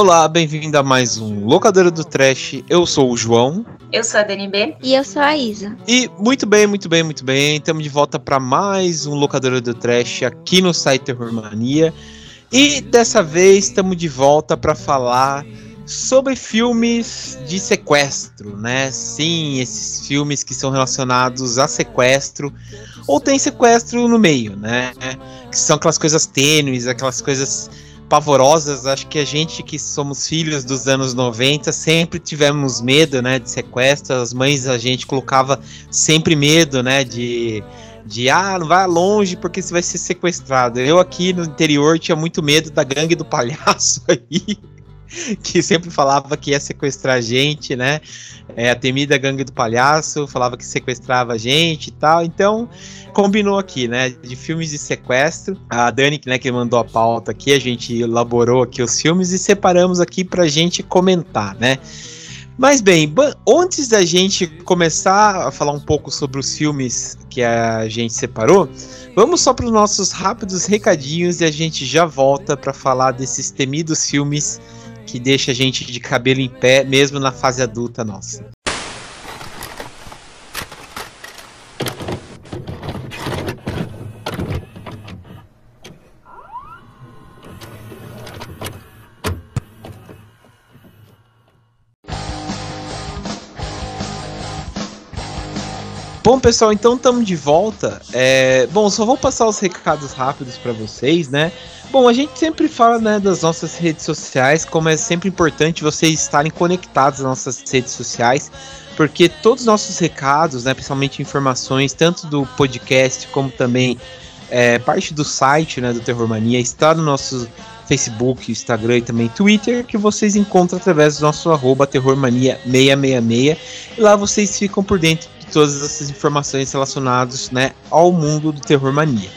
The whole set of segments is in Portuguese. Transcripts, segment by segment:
Olá, bem-vindo a mais um Locadora do Trash. Eu sou o João. Eu sou a DNB. E eu sou a Isa. E muito bem, muito bem, muito bem. Estamos de volta para mais um Locadora do Trash aqui no site Terror Mania. E dessa vez estamos de volta para falar sobre filmes de sequestro, né? Sim, esses filmes que são relacionados a sequestro ou tem sequestro no meio, né? Que são aquelas coisas tênues, aquelas coisas pavorosas. Acho que a gente que somos filhos dos anos 90 sempre tivemos medo, né, de sequestro. As mães a gente colocava sempre medo, né, de de ah, não vai longe porque você vai ser sequestrado. Eu aqui no interior tinha muito medo da gangue do palhaço aí. que sempre falava que ia sequestrar gente, né? É, a temida gangue do palhaço falava que sequestrava gente e tal. Então, combinou aqui, né? De filmes de sequestro. A Dani, né, que mandou a pauta aqui, a gente elaborou aqui os filmes e separamos aqui pra gente comentar, né? Mas bem, antes da gente começar a falar um pouco sobre os filmes que a gente separou, vamos só para os nossos rápidos recadinhos e a gente já volta para falar desses temidos filmes que deixa a gente de cabelo em pé, mesmo na fase adulta nossa. Bom, pessoal, então estamos de volta. É, bom, só vou passar os recados rápidos para vocês, né? Bom, a gente sempre fala né, das nossas redes sociais, como é sempre importante vocês estarem conectados às nossas redes sociais, porque todos os nossos recados, né, principalmente informações, tanto do podcast como também é, parte do site né, do Terror Mania, está no nosso Facebook, Instagram e também Twitter, que vocês encontram através do nosso arroba terrormania666. E lá vocês ficam por dentro de todas essas informações relacionadas né, ao mundo do Terror Mania.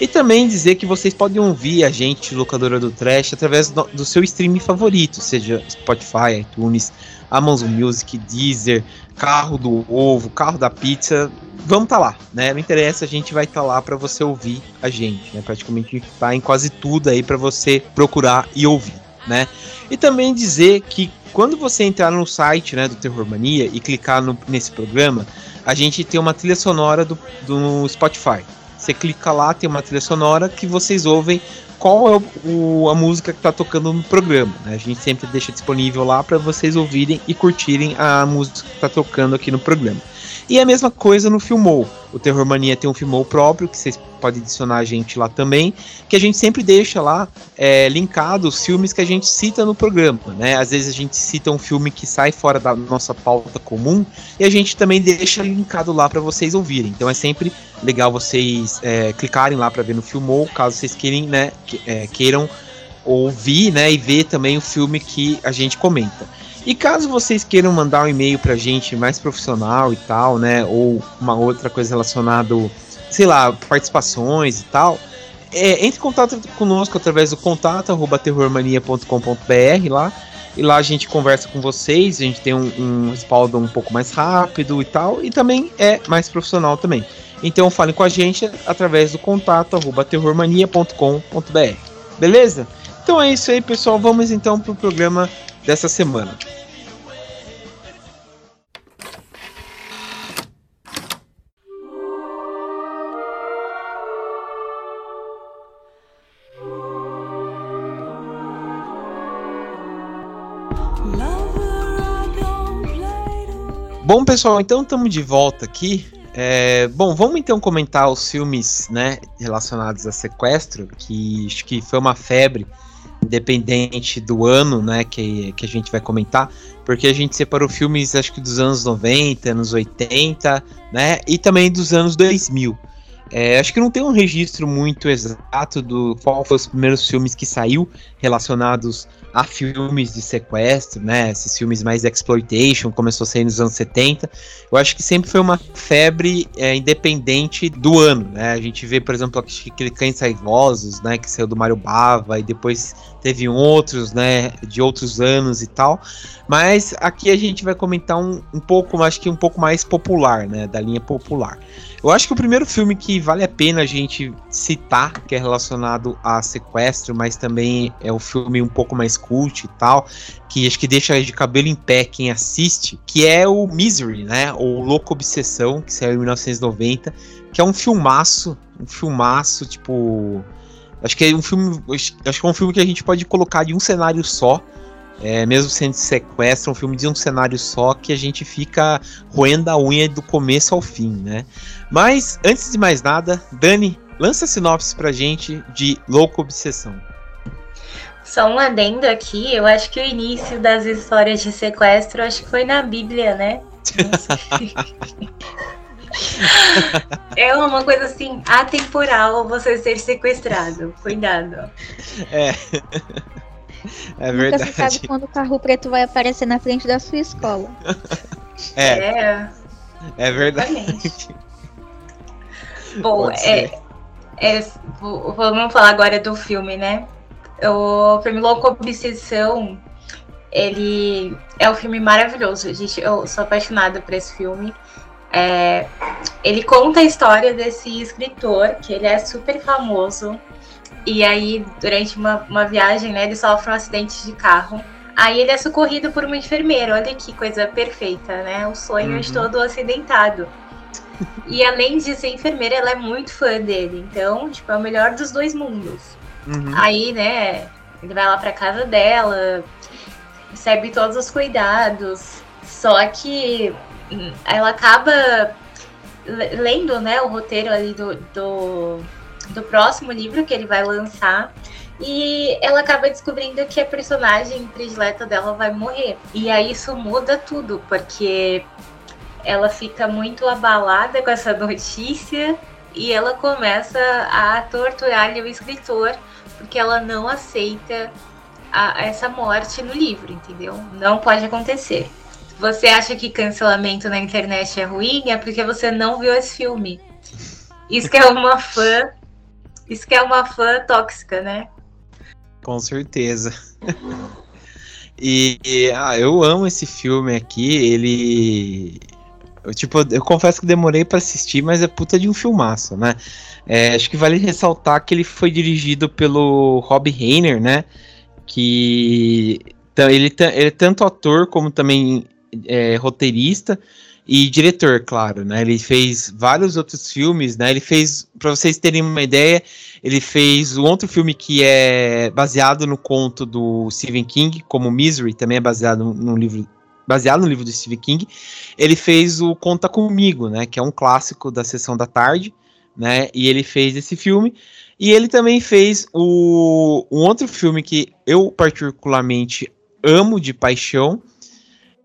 E também dizer que vocês podem ouvir a gente, locadora do Trash, através do, do seu streaming favorito, seja Spotify, iTunes, Amazon Music, Deezer, Carro do Ovo, Carro da Pizza. Vamos estar tá lá, né? Não interessa, a gente vai estar tá lá para você ouvir a gente, né? Praticamente está em quase tudo aí para você procurar e ouvir, né? E também dizer que quando você entrar no site né, do Terror Mania e clicar no, nesse programa, a gente tem uma trilha sonora do, do Spotify. Você clica lá, tem uma trilha sonora que vocês ouvem qual é o, a música que está tocando no programa. Né? A gente sempre deixa disponível lá para vocês ouvirem e curtirem a música que está tocando aqui no programa. E a mesma coisa no Filmou. O Terror Mania tem um Filmou próprio, que vocês podem adicionar a gente lá também, que a gente sempre deixa lá é, linkado os filmes que a gente cita no programa. Né? Às vezes a gente cita um filme que sai fora da nossa pauta comum e a gente também deixa linkado lá para vocês ouvirem. Então é sempre legal vocês é, clicarem lá para ver no Filmou, caso vocês queiram, né, que, é, queiram ouvir né, e ver também o filme que a gente comenta. E caso vocês queiram mandar um e-mail pra gente mais profissional e tal, né? Ou uma outra coisa relacionada, sei lá, participações e tal, é, entre em contato conosco através do contato arroba terrormania.com.br lá. E lá a gente conversa com vocês, a gente tem um, um respaldo um pouco mais rápido e tal, e também é mais profissional também. Então falem com a gente através do contato arroba terrormania.com.br. Beleza? Então é isso aí, pessoal. Vamos então pro programa dessa semana. Bom, pessoal, então estamos de volta aqui. É, bom, vamos então comentar os filmes né, relacionados a sequestro, que acho que foi uma febre independente do ano, né, que, que a gente vai comentar, porque a gente separou filmes, acho que dos anos 90, anos 80, né, e também dos anos 2000. É, acho que não tem um registro muito exato do qual foram os primeiros filmes que saiu relacionados a filmes de sequestro, né? Esses filmes mais exploitation, começou a sair nos anos 70. Eu acho que sempre foi uma febre é, independente do ano, né? A gente vê, por exemplo, aquele Cães Raivosos, né? Que saiu do Mario Bava e depois teve outros, né, de outros anos e tal. Mas aqui a gente vai comentar um, um pouco, acho que um pouco mais popular, né, da linha popular. Eu acho que o primeiro filme que vale a pena a gente citar, que é relacionado a sequestro, mas também é um filme um pouco mais cult e tal, que acho que deixa de cabelo em pé quem assiste, que é o Misery, né, ou Louco Obsessão, que saiu em 1990, que é um filmaço, um filmaço, tipo, Acho que é um filme. Acho que é um filme que a gente pode colocar de um cenário só. É, mesmo sendo sequestro, um filme de um cenário só que a gente fica roendo a unha do começo ao fim, né? Mas, antes de mais nada, Dani, lança a sinopse pra gente de Louco Obsessão. Só um adendo aqui, eu acho que o início das histórias de sequestro, acho que foi na Bíblia, né? é uma coisa assim, atemporal você ser sequestrado. Cuidado. É. É verdade. Nunca se sabe quando o carro preto vai aparecer na frente da sua escola. É. É, é verdade. Bom, é, é, vamos falar agora do filme, né? O filme Louco Obsessão, ele é um filme maravilhoso. Gente, eu sou apaixonada por esse filme. É, ele conta a história desse escritor, que ele é super famoso. E aí, durante uma, uma viagem, né, ele sofre um acidente de carro. Aí ele é socorrido por uma enfermeira. Olha que coisa perfeita, né? O sonho uhum. de todo acidentado. E além de ser enfermeira, ela é muito fã dele. Então, tipo, é o melhor dos dois mundos. Uhum. Aí, né, ele vai lá pra casa dela, recebe todos os cuidados. Só que ela acaba lendo né, o roteiro ali do, do, do próximo livro que ele vai lançar. E ela acaba descobrindo que a personagem predileta dela vai morrer. E aí isso muda tudo, porque ela fica muito abalada com essa notícia e ela começa a torturar o escritor, porque ela não aceita a, essa morte no livro, entendeu? Não pode acontecer você acha que cancelamento na internet é ruim, é porque você não viu esse filme. Isso que é uma fã. Isso que é uma fã tóxica, né? Com certeza. e, e ah, eu amo esse filme aqui. Ele. Eu, tipo, eu confesso que demorei para assistir, mas é puta de um filmaço, né? É, acho que vale ressaltar que ele foi dirigido pelo Rob Reiner, né? Que então, ele, ele é tanto ator como também é, roteirista e diretor, claro, né? Ele fez vários outros filmes, né? Ele fez, para vocês terem uma ideia, ele fez um outro filme que é baseado no conto do Stephen King, como Misery, também é baseado no livro baseado no livro do Stephen King. Ele fez o Conta Comigo, né? Que é um clássico da sessão da tarde, né? E ele fez esse filme. E ele também fez o, um outro filme que eu particularmente amo de paixão,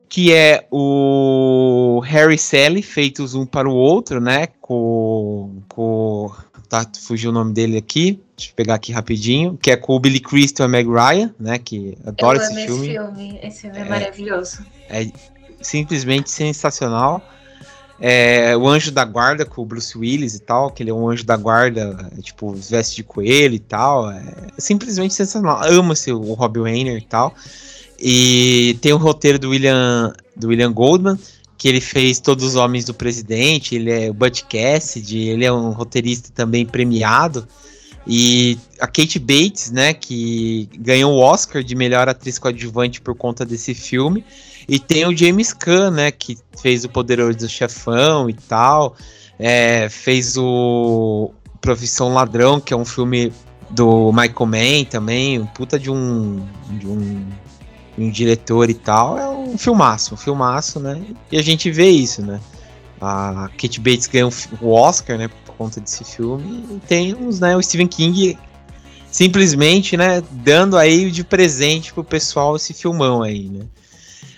que é o Harry Sally, feitos um para o outro, né? Com. com tá, fugiu o nome dele aqui. Deixa eu pegar aqui rapidinho. Que é com o Billy Crystal e a Meg Ryan, né? Que adoro esse filme. Esse filme, esse filme é, é maravilhoso. É simplesmente sensacional. É, o Anjo da Guarda com o Bruce Willis e tal, que ele é um anjo da guarda, tipo, veste de coelho e tal. É simplesmente sensacional. Amo-se o Robbie Weiner e tal. E tem o roteiro do William, do William Goldman, que ele fez Todos os Homens do Presidente, ele é o Butch Cassidy, ele é um roteirista também premiado. E a Kate Bates, né, que ganhou o Oscar de melhor atriz coadjuvante por conta desse filme. E tem o James Caan, né, que fez o Poderoso Chefão e tal. É, fez o Profissão Ladrão, que é um filme do Michael Mann também, um puta de um, de um um diretor e tal, é um filmaço, um filmaço, né? E a gente vê isso, né? A Kate Bates ganhou o Oscar, né, por conta desse filme, e temos, né, o Stephen King simplesmente, né, dando aí de presente pro pessoal esse filmão aí, né?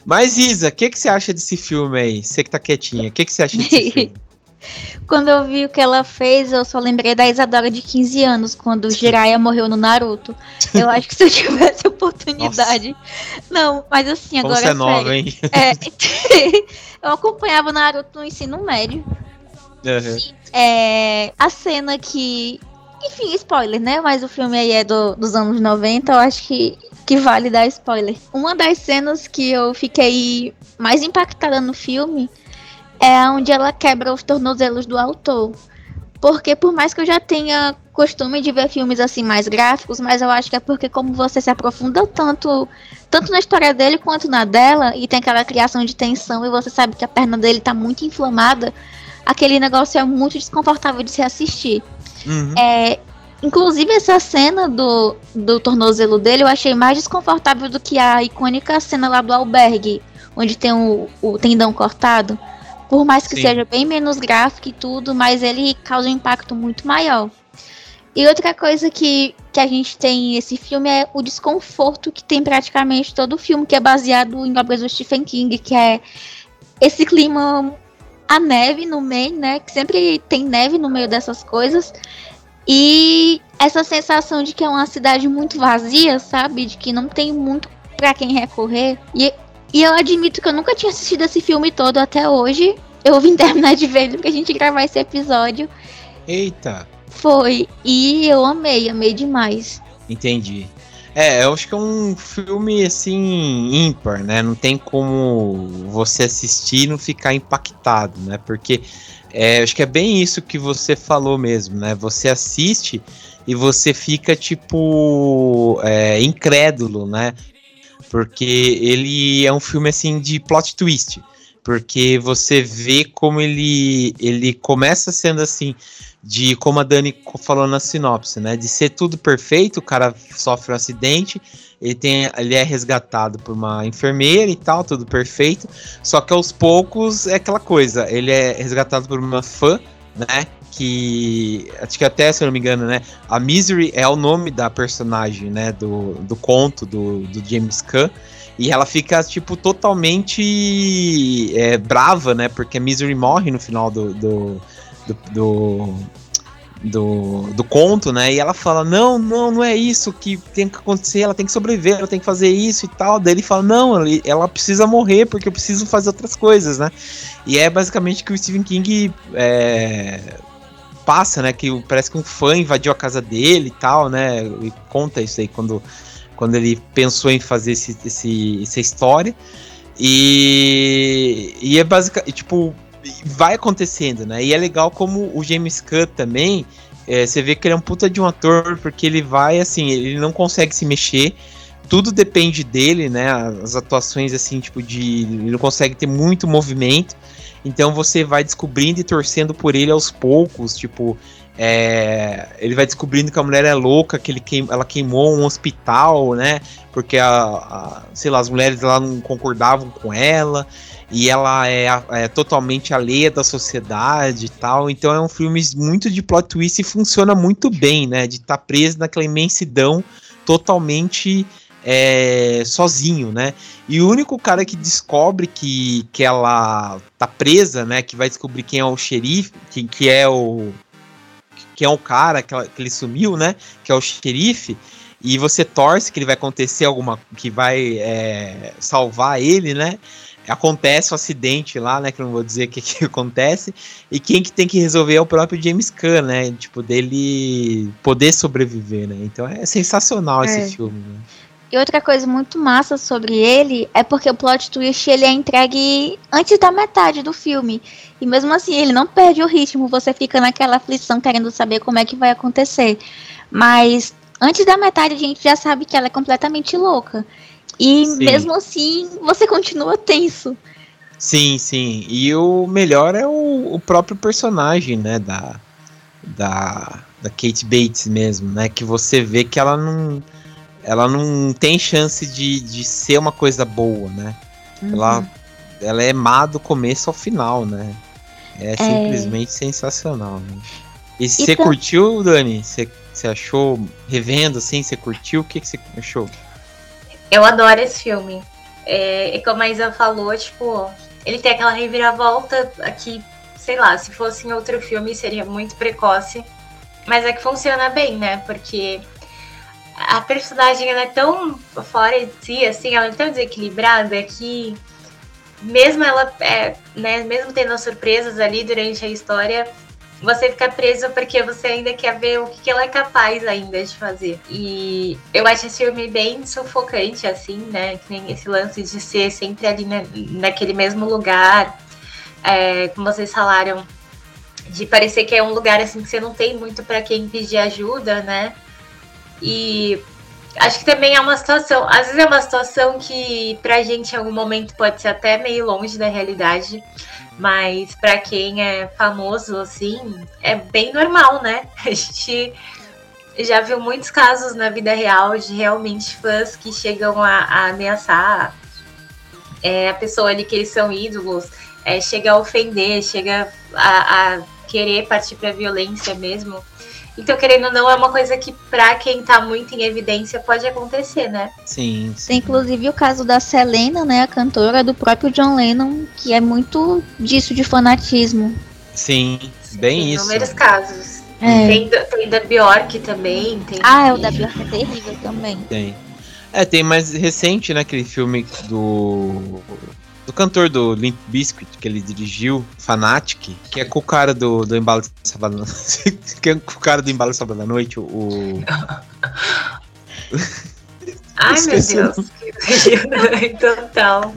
Mas Isa, o que, que você acha desse filme aí? Você que tá quietinha, o que, que você acha desse filme? Quando eu vi o que ela fez, eu só lembrei da Isadora de 15 anos, quando o Jiraiya morreu no Naruto. Eu acho que se eu tivesse oportunidade. Nossa. Não, mas assim, agora. Você é nova, hein? É, eu acompanhava o Naruto no ensino médio. Uhum. É, a cena que enfim, spoiler, né? Mas o filme aí é do, dos anos 90, eu acho que, que vale dar spoiler. Uma das cenas que eu fiquei mais impactada no filme é onde ela quebra os tornozelos do autor. Porque por mais que eu já tenha costume de ver filmes assim mais gráficos, mas eu acho que é porque como você se aprofunda tanto, tanto na história dele quanto na dela, e tem aquela criação de tensão e você sabe que a perna dele tá muito inflamada, aquele negócio é muito desconfortável de se assistir. Uhum. É, inclusive essa cena do, do tornozelo dele eu achei mais desconfortável do que a icônica cena lá do albergue, onde tem o, o tendão cortado. Por mais que Sim. seja bem menos gráfico e tudo, mas ele causa um impacto muito maior. E outra coisa que, que a gente tem nesse filme é o desconforto que tem praticamente todo o filme, que é baseado em obras do Stephen King, que é esse clima, a neve no meio, né? Que sempre tem neve no meio dessas coisas. E essa sensação de que é uma cidade muito vazia, sabe? De que não tem muito para quem recorrer. E, e eu admito que eu nunca tinha assistido esse filme todo até hoje. Eu vim terminar de ver porque a gente gravar esse episódio. Eita! Foi. E eu amei, amei demais. Entendi. É, eu acho que é um filme assim ímpar, né? Não tem como você assistir e não ficar impactado, né? Porque é, acho que é bem isso que você falou mesmo, né? Você assiste e você fica tipo é, incrédulo, né? Porque ele é um filme assim de plot twist, porque você vê como ele ele começa sendo assim de como a Dani falou na sinopse, né? De ser tudo perfeito, o cara sofre um acidente, ele, tem, ele é resgatado por uma enfermeira e tal, tudo perfeito. Só que aos poucos é aquela coisa, ele é resgatado por uma fã, né? Que acho que até, se eu não me engano, né? A Misery é o nome da personagem, né? Do, do conto do, do James Caan. E ela fica, tipo, totalmente é, brava, né? Porque a Misery morre no final do, do do, do, do, do, conto, né? E ela fala: Não, não, não é isso que tem que acontecer, ela tem que sobreviver, ela tem que fazer isso e tal. Daí ele fala: Não, ela precisa morrer porque eu preciso fazer outras coisas, né? E é basicamente que o Stephen King é, passa, né? Que parece que um fã invadiu a casa dele e tal, né? E conta isso aí quando, quando ele pensou em fazer esse, esse, essa história. E, e é basicamente, tipo, vai acontecendo, né? E é legal como o James Caan também, é, você vê que ele é um puta de um ator, porque ele vai assim, ele não consegue se mexer, tudo depende dele, né? As atuações assim, tipo de, ele não consegue ter muito movimento. Então você vai descobrindo e torcendo por ele aos poucos, tipo, é, ele vai descobrindo que a mulher é louca, que ele queim, ela queimou um hospital, né? Porque a, a, sei lá, as mulheres lá não concordavam com ela e ela é, é, totalmente alheia da sociedade e tal. Então é um filme muito de plot twist e funciona muito bem, né? De estar tá preso naquela imensidão totalmente é, sozinho, né? E o único cara que descobre que, que ela tá presa, né? Que vai descobrir quem é o xerife, que, que é o. Que é o cara que, ela, que ele sumiu, né? Que é o xerife e você torce que ele vai acontecer alguma que vai é, salvar ele, né? acontece o um acidente lá, né? Que eu não vou dizer o que, que acontece. E quem que tem que resolver é o próprio James Caan, né? Tipo, dele poder sobreviver, né? Então é sensacional é. esse filme, né? E outra coisa muito massa sobre ele é porque o plot twist ele é entregue antes da metade do filme. E mesmo assim, ele não perde o ritmo, você fica naquela aflição querendo saber como é que vai acontecer. Mas antes da metade a gente já sabe que ela é completamente louca. E sim. mesmo assim, você continua tenso. Sim, sim. E o melhor é o, o próprio personagem, né, da, da, da Kate Bates mesmo, né, que você vê que ela não ela não tem chance de, de ser uma coisa boa, né? Uhum. Ela, ela é má do começo ao final, né? É, é... simplesmente sensacional. Né? E você então... curtiu, Dani? Você achou, revendo assim, você curtiu? O que você achou? Eu adoro esse filme. É, e como a Isa falou, tipo, ele tem aquela reviravolta aqui, sei lá, se fosse em outro filme seria muito precoce. Mas é que funciona bem, né? Porque a personagem ela é tão fora de si, assim, ela é tão desequilibrada que mesmo ela, é, né, mesmo tendo as surpresas ali durante a história, você fica preso porque você ainda quer ver o que, ela é capaz ainda de fazer. E eu acho esse filme bem sufocante, assim, né? Que nem esse lance de ser sempre ali na, naquele mesmo lugar. É, como vocês falaram, de parecer que é um lugar assim que você não tem muito para quem pedir ajuda, né? E acho que também é uma situação, às vezes é uma situação que pra gente em algum momento pode ser até meio longe da realidade, mas para quem é famoso assim, é bem normal, né? A gente já viu muitos casos na vida real de realmente fãs que chegam a, a ameaçar é, a pessoa ali que eles são ídolos, é, chega a ofender, chega a, a querer partir para violência mesmo. Então, querendo ou não, é uma coisa que, pra quem tá muito em evidência, pode acontecer, né? Sim, sim. Tem inclusive o caso da Selena, né? A cantora do próprio John Lennon, que é muito disso de fanatismo. Sim, bem tem isso. Inúmeros casos. É. Tem, tem da Bjork também. Tem ah, é, o da Bjork é terrível também. Tem. É, tem mais recente, né? Aquele filme do do cantor do Limp Bizkit, que ele dirigiu, Fanatic, que é com o cara do, do Embalo de Sábado da Noite. que é com o cara do Embalo de Sábado da Noite, o. Ai, meu Deus. Total.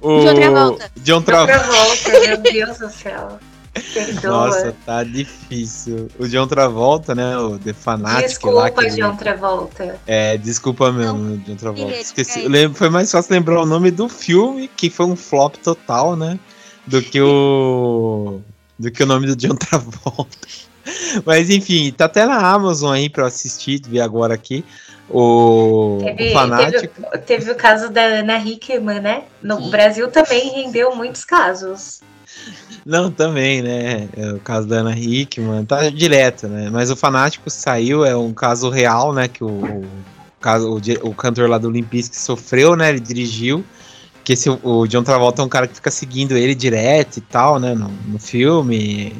o John Travolta. John Travolta, meu Deus do céu. Perdoa. Nossa, tá difícil. O John Travolta, né? O The Fanatic desculpa, lá. Desculpa, John Travolta. É, desculpa mesmo, Não, John Travolta. Esqueci. Eu lembro, foi mais fácil lembrar o nome do filme, que foi um flop total, né? Do que o. do que o nome do John Travolta. Mas enfim, tá até na Amazon aí pra assistir, ver agora aqui. O, teve, o Fanático. Teve, teve, o caso da Ana Hickman, né? No Sim. Brasil também rendeu muitos casos. Não, também, né? É o caso da Ana Hickman, tá direto, né? Mas o Fanático saiu, é um caso real, né? Que o, o, caso, o, o cantor lá do Olympics sofreu, né? Ele dirigiu. Que o John Travolta é um cara que fica seguindo ele direto e tal, né? No, no filme.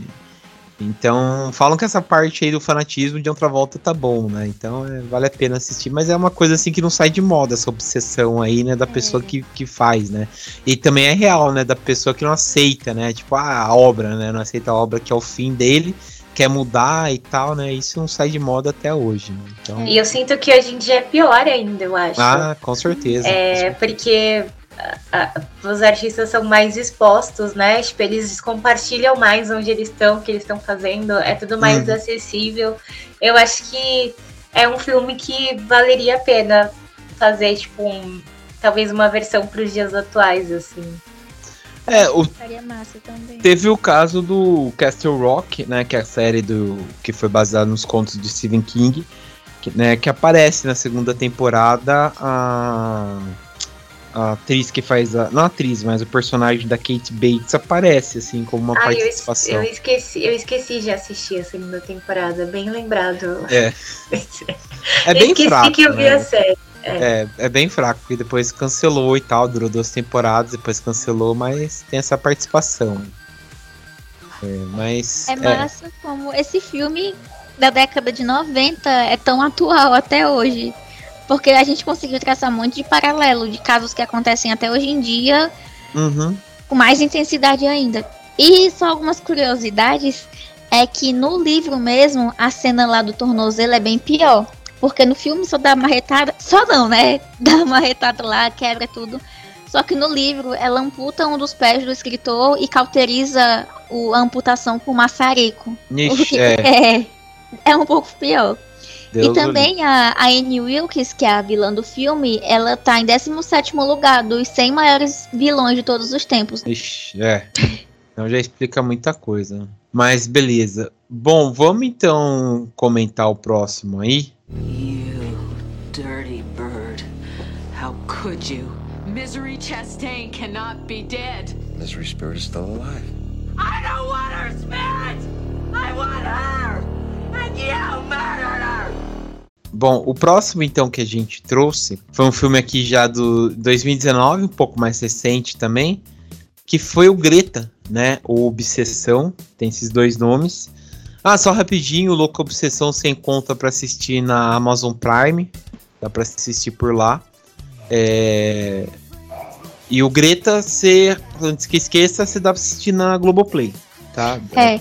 Então, falam que essa parte aí do fanatismo de outra volta tá bom, né? Então, é, vale a pena assistir, mas é uma coisa assim que não sai de moda, essa obsessão aí, né, da é. pessoa que, que faz, né? E também é real, né, da pessoa que não aceita, né? Tipo, ah, a obra, né? Não aceita a obra que é o fim dele, quer mudar e tal, né? Isso não sai de moda até hoje. Né? Então... E eu sinto que hoje em dia é pior ainda, eu acho. Ah, com certeza. É, com certeza. porque os artistas são mais expostos, né? Tipo, eles compartilham mais onde eles estão, o que eles estão fazendo, é tudo mais uhum. acessível. Eu acho que é um filme que valeria a pena fazer, tipo, um, talvez uma versão para os dias atuais, assim. É, o... teve o caso do Castle Rock, né, que é a série do que foi baseada nos contos de Stephen King, que, né, que aparece na segunda temporada a a atriz que faz a. Não a atriz, mas o personagem da Kate Bates aparece, assim, como uma ah, participação. Eu, eu, esqueci, eu esqueci de assistir a segunda temporada, bem lembrado. É. é bem esqueci fraco. que eu vi né? a série. É. é. É, bem fraco, porque depois cancelou e tal, durou duas temporadas, depois cancelou, mas tem essa participação. É, mas. É, é massa como esse filme da década de 90 é tão atual até hoje. Porque a gente conseguiu traçar um monte de paralelo de casos que acontecem até hoje em dia, uhum. com mais intensidade ainda. E só algumas curiosidades é que no livro mesmo, a cena lá do tornozelo é bem pior. Porque no filme só dá marretada. Só não, né? Dá marretada lá, quebra tudo. Só que no livro ela amputa um dos pés do escritor e cauteriza o, a amputação com maçarico. Ixi, é. é. É um pouco pior. Deus e também a, a Anne Wilkes, que é a vilã do filme, ela tá em 17 lugar dos 100 maiores vilões de todos os tempos. Ixi, é. Então já explica muita coisa. Mas beleza. Bom, vamos então comentar o próximo aí. You dirty bird. How could you? Misery Chastain cannot be dead. Misery Spirit is still alive. I don't want her spirit! I want her! Bom, o próximo então que a gente trouxe foi um filme aqui já do 2019, um pouco mais recente também, que foi o Greta, né? Ou Obsessão, tem esses dois nomes. Ah, só rapidinho, o Louco Obsessão sem conta para assistir na Amazon Prime, dá para assistir por lá. É... E o Greta, você, antes que esqueça, você dá pra assistir na Globoplay. tá? É.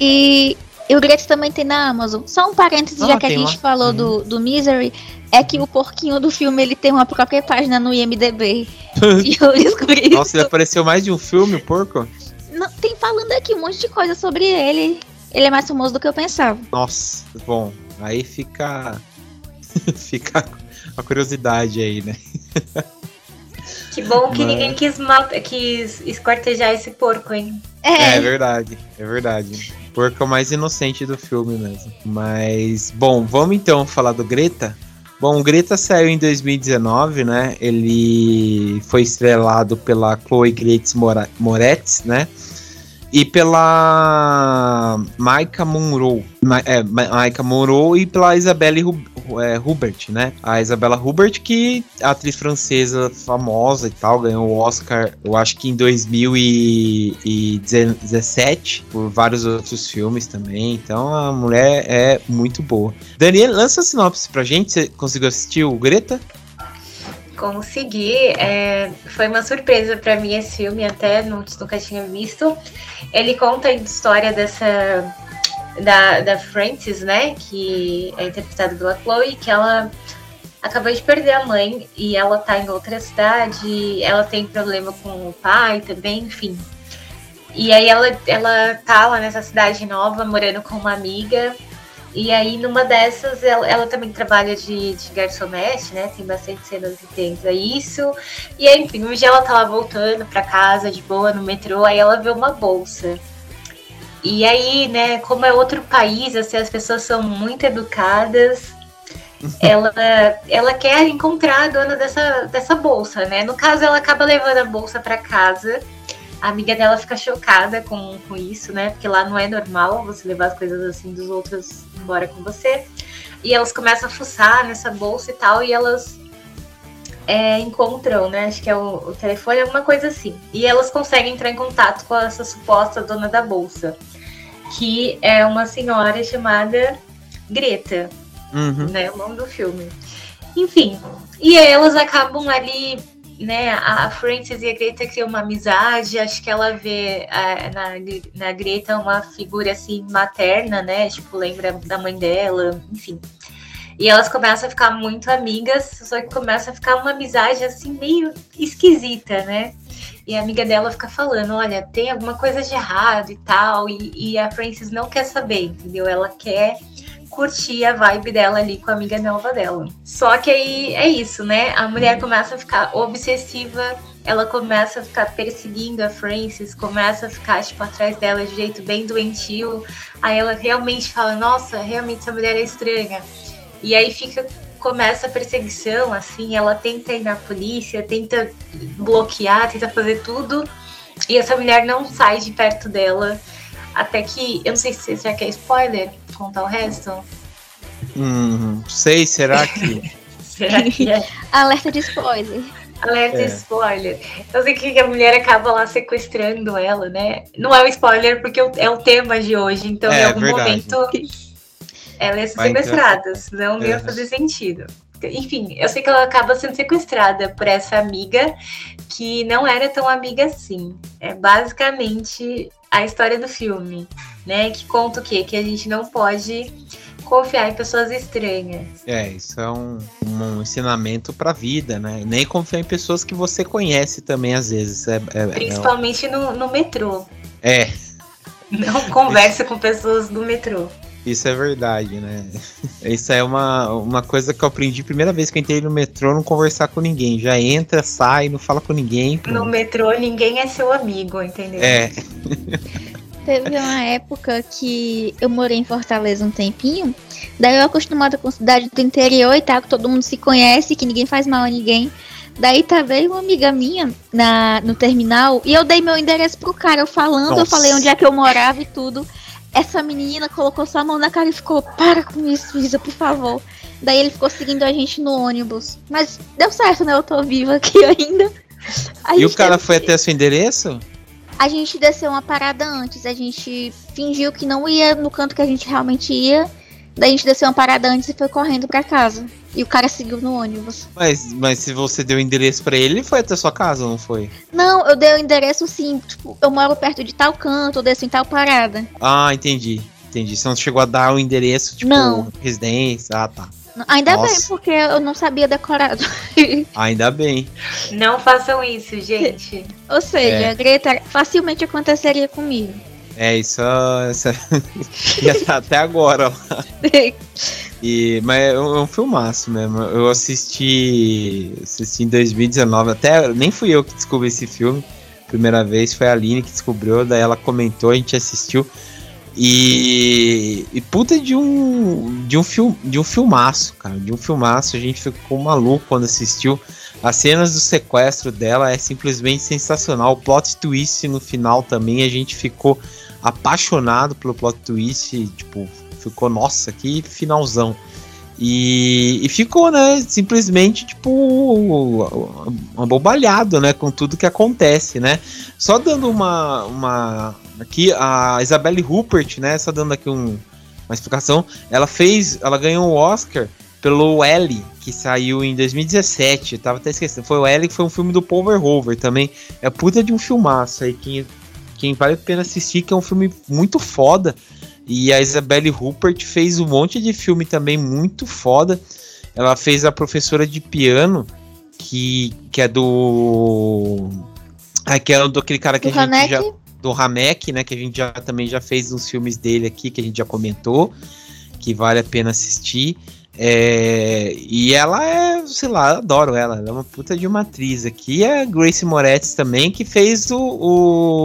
E, e o Greta também tem na Amazon. Só um parênteses, ah, já que a gente falou uhum. do, do Misery, é que o porquinho do filme ele tem uma própria página no IMDB. e eu descobri Nossa, ele apareceu mais de um filme, o porco? Não, tem falando aqui um monte de coisa sobre ele. Ele é mais famoso do que eu pensava. Nossa, bom, aí fica. fica a curiosidade aí, né? Que bom que Mas... ninguém quis, quis esquartejar esse porco, hein? É. é verdade, é verdade. Porco é o mais inocente do filme mesmo. Mas, bom, vamos então falar do Greta. Bom, o Greta saiu em 2019, né? Ele foi estrelado pela Chloe Grace Moretz, né? e pela Maika Monroe. Ma é, Maika Monroe e pela Isabelle Hub é, Hubert, né? A Isabela Hubert, que é atriz francesa famosa e tal, ganhou o Oscar, eu acho que em 2017, por vários outros filmes também. Então a mulher é muito boa. Daniel, lança a sinopse pra gente. Você conseguiu assistir o Greta? consegui. É, foi uma surpresa para mim esse filme, até nunca tinha visto. Ele conta a história dessa da, da Frances, né, que é interpretada pela Chloe, que ela acabou de perder a mãe e ela tá em outra cidade, ela tem problema com o pai também, enfim. E aí ela, ela tá lá nessa cidade nova, morando com uma amiga, e aí, numa dessas, ela, ela também trabalha de, de garçonete, né? Tem bastante cenas intensas a isso. E aí, enfim, um dia ela tá lá voltando pra casa, de boa, no metrô, aí ela vê uma bolsa. E aí, né, como é outro país, assim, as pessoas são muito educadas, ela, ela quer encontrar a dona dessa, dessa bolsa, né? No caso, ela acaba levando a bolsa para casa a amiga dela fica chocada com, com isso, né? Porque lá não é normal você levar as coisas assim dos outros embora com você. E elas começam a fuçar nessa bolsa e tal, e elas é, encontram, né? Acho que é o, o, telefone, alguma coisa assim. E elas conseguem entrar em contato com essa suposta dona da bolsa, que é uma senhora chamada Greta, uhum. né? O nome do filme. Enfim, e elas acabam ali né, a Frances e a Greta criam uma amizade, acho que ela vê a, na, na Greta uma figura assim materna, né, tipo, lembra da mãe dela, enfim. E elas começam a ficar muito amigas, só que começa a ficar uma amizade assim meio esquisita, né? E a amiga dela fica falando, olha, tem alguma coisa de errado e tal, e, e a Frances não quer saber, entendeu? Ela quer curtir a vibe dela ali com a amiga nova dela. Só que aí é isso, né? A mulher começa a ficar obsessiva, ela começa a ficar perseguindo a Frances, começa a ficar, tipo, atrás dela de jeito bem doentio. Aí ela realmente fala, nossa, realmente essa mulher é estranha. E aí fica começa a perseguição, assim, ela tenta ir na polícia, tenta bloquear, tenta fazer tudo, e essa mulher não sai de perto dela. Até que, eu não sei se já quer spoiler, contar o resto. Hum, sei, será que. será que é? Alerta de spoiler. Alerta é. de spoiler. Eu sei que a mulher acaba lá sequestrando ela, né? Não é um spoiler porque é o tema de hoje, então é, em algum verdade. momento ela ia ser sequestrada, senão não ia fazer sentido. Enfim, eu sei que ela acaba sendo sequestrada por essa amiga que não era tão amiga assim. É basicamente a história do filme, né? Que conta o quê? Que a gente não pode confiar em pessoas estranhas. É, isso é um, um ensinamento pra vida, né? Nem confiar em pessoas que você conhece também, às vezes. É, é, é Principalmente é... no, no metrô. É. Não converse com pessoas do metrô. Isso é verdade, né? Isso é uma, uma coisa que eu aprendi primeira vez que eu entrei no metrô, não conversar com ninguém. Já entra, sai, não fala com ninguém. Pronto. No metrô ninguém é seu amigo, entendeu? É. Teve uma época que eu morei em Fortaleza um tempinho, daí eu acostumada com cidade do interior e tal, que todo mundo se conhece, que ninguém faz mal a ninguém. Daí tá veio uma amiga minha na, no terminal e eu dei meu endereço pro cara, eu falando, Nossa. eu falei onde é que eu morava e tudo. Essa menina colocou sua mão na cara e ficou: Para com isso, Isa, por favor. Daí ele ficou seguindo a gente no ônibus. Mas deu certo, né? Eu tô viva aqui ainda. A e o cara foi até seu endereço? A gente desceu uma parada antes. A gente fingiu que não ia no canto que a gente realmente ia. Daí a gente desceu uma parada antes e foi correndo pra casa. E o cara seguiu no ônibus. Mas, mas se você deu o endereço para ele, ele foi até sua casa, não foi? Não, eu dei o endereço sim. Tipo, eu moro perto de tal canto, eu desço em tal parada. Ah, entendi. Entendi. Você não chegou a dar o endereço, tipo, não. residência. Ah, tá. Ainda Nossa. bem, porque eu não sabia decorado. Ainda bem. Não façam isso, gente. Ou seja, é. Greta facilmente aconteceria comigo. É, isso, isso já tá até agora. e, mas é um, é um filmaço mesmo. Eu assisti, assisti em 2019, até nem fui eu que descobri esse filme. Primeira vez foi a Aline que descobriu, daí ela comentou, a gente assistiu. E, e puta de um de um filme de um filmaço, cara, de um filmaço, a gente ficou maluco quando assistiu. As cenas do sequestro dela é simplesmente sensacional. O plot twist no final também, a gente ficou apaixonado pelo plot twist, tipo, ficou, nossa, que finalzão. E, e ficou, né, simplesmente, tipo, abobalhado, né, com tudo que acontece, né. Só dando uma, uma aqui, a Isabelle Rupert, né, só dando aqui um, uma explicação, ela fez, ela ganhou o Oscar pelo L, que saiu em 2017, tava até esquecendo, foi o L, que foi um filme do Paul Verhoeven também, é puta de um filmaço aí, quem, quem vale a pena assistir, que é um filme muito foda, e a Isabelle Rupert fez um monte de filme também muito foda. Ela fez a professora de piano, que, que é do. Que é do aquele cara que do a gente já. Do Ramek, né? Que a gente já também já fez uns filmes dele aqui, que a gente já comentou. Que vale a pena assistir. É, e ela é, sei lá, adoro ela. Ela é uma puta de uma atriz aqui. A Grace Moretz também, que fez o,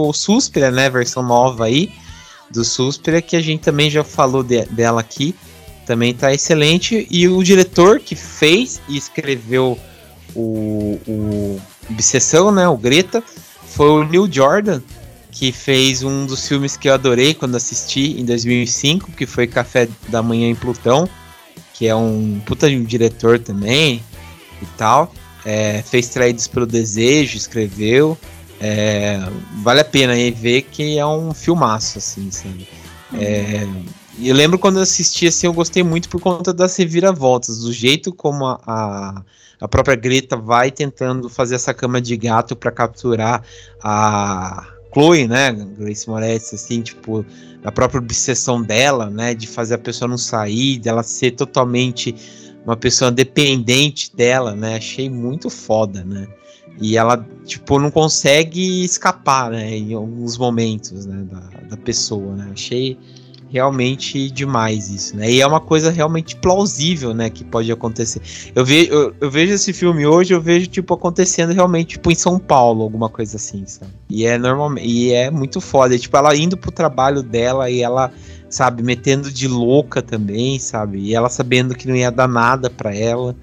o Suspira, né? Versão nova aí do Suspira, que a gente também já falou de, dela aqui, também tá excelente. E o diretor que fez e escreveu o, o Obsessão, né, o Greta, foi o Neil Jordan, que fez um dos filmes que eu adorei quando assisti em 2005, que foi Café da Manhã em Plutão, que é um puta de um diretor também e tal. É, fez Traídos pelo Desejo, escreveu. É, vale a pena aí ver que é um filmaço, assim, sabe? É, eu lembro quando eu assisti, assim, eu gostei muito por conta das reviravoltas, do jeito como a, a, a própria Greta vai tentando fazer essa cama de gato para capturar a Chloe, né, Grace Moretz, assim, tipo, a própria obsessão dela, né, de fazer a pessoa não sair, dela ser totalmente uma pessoa dependente dela, né, achei muito foda, né. E ela, tipo, não consegue escapar, né? Em alguns momentos, né? Da, da pessoa, né? Achei realmente demais isso, né? E é uma coisa realmente plausível, né? Que pode acontecer. Eu, ve, eu, eu, vejo esse filme hoje, eu vejo, tipo, acontecendo realmente, tipo, em São Paulo, alguma coisa assim, sabe? E é normalmente. E é muito foda. E, tipo, ela indo pro trabalho dela e ela, sabe, metendo de louca também, sabe? E ela sabendo que não ia dar nada para ela.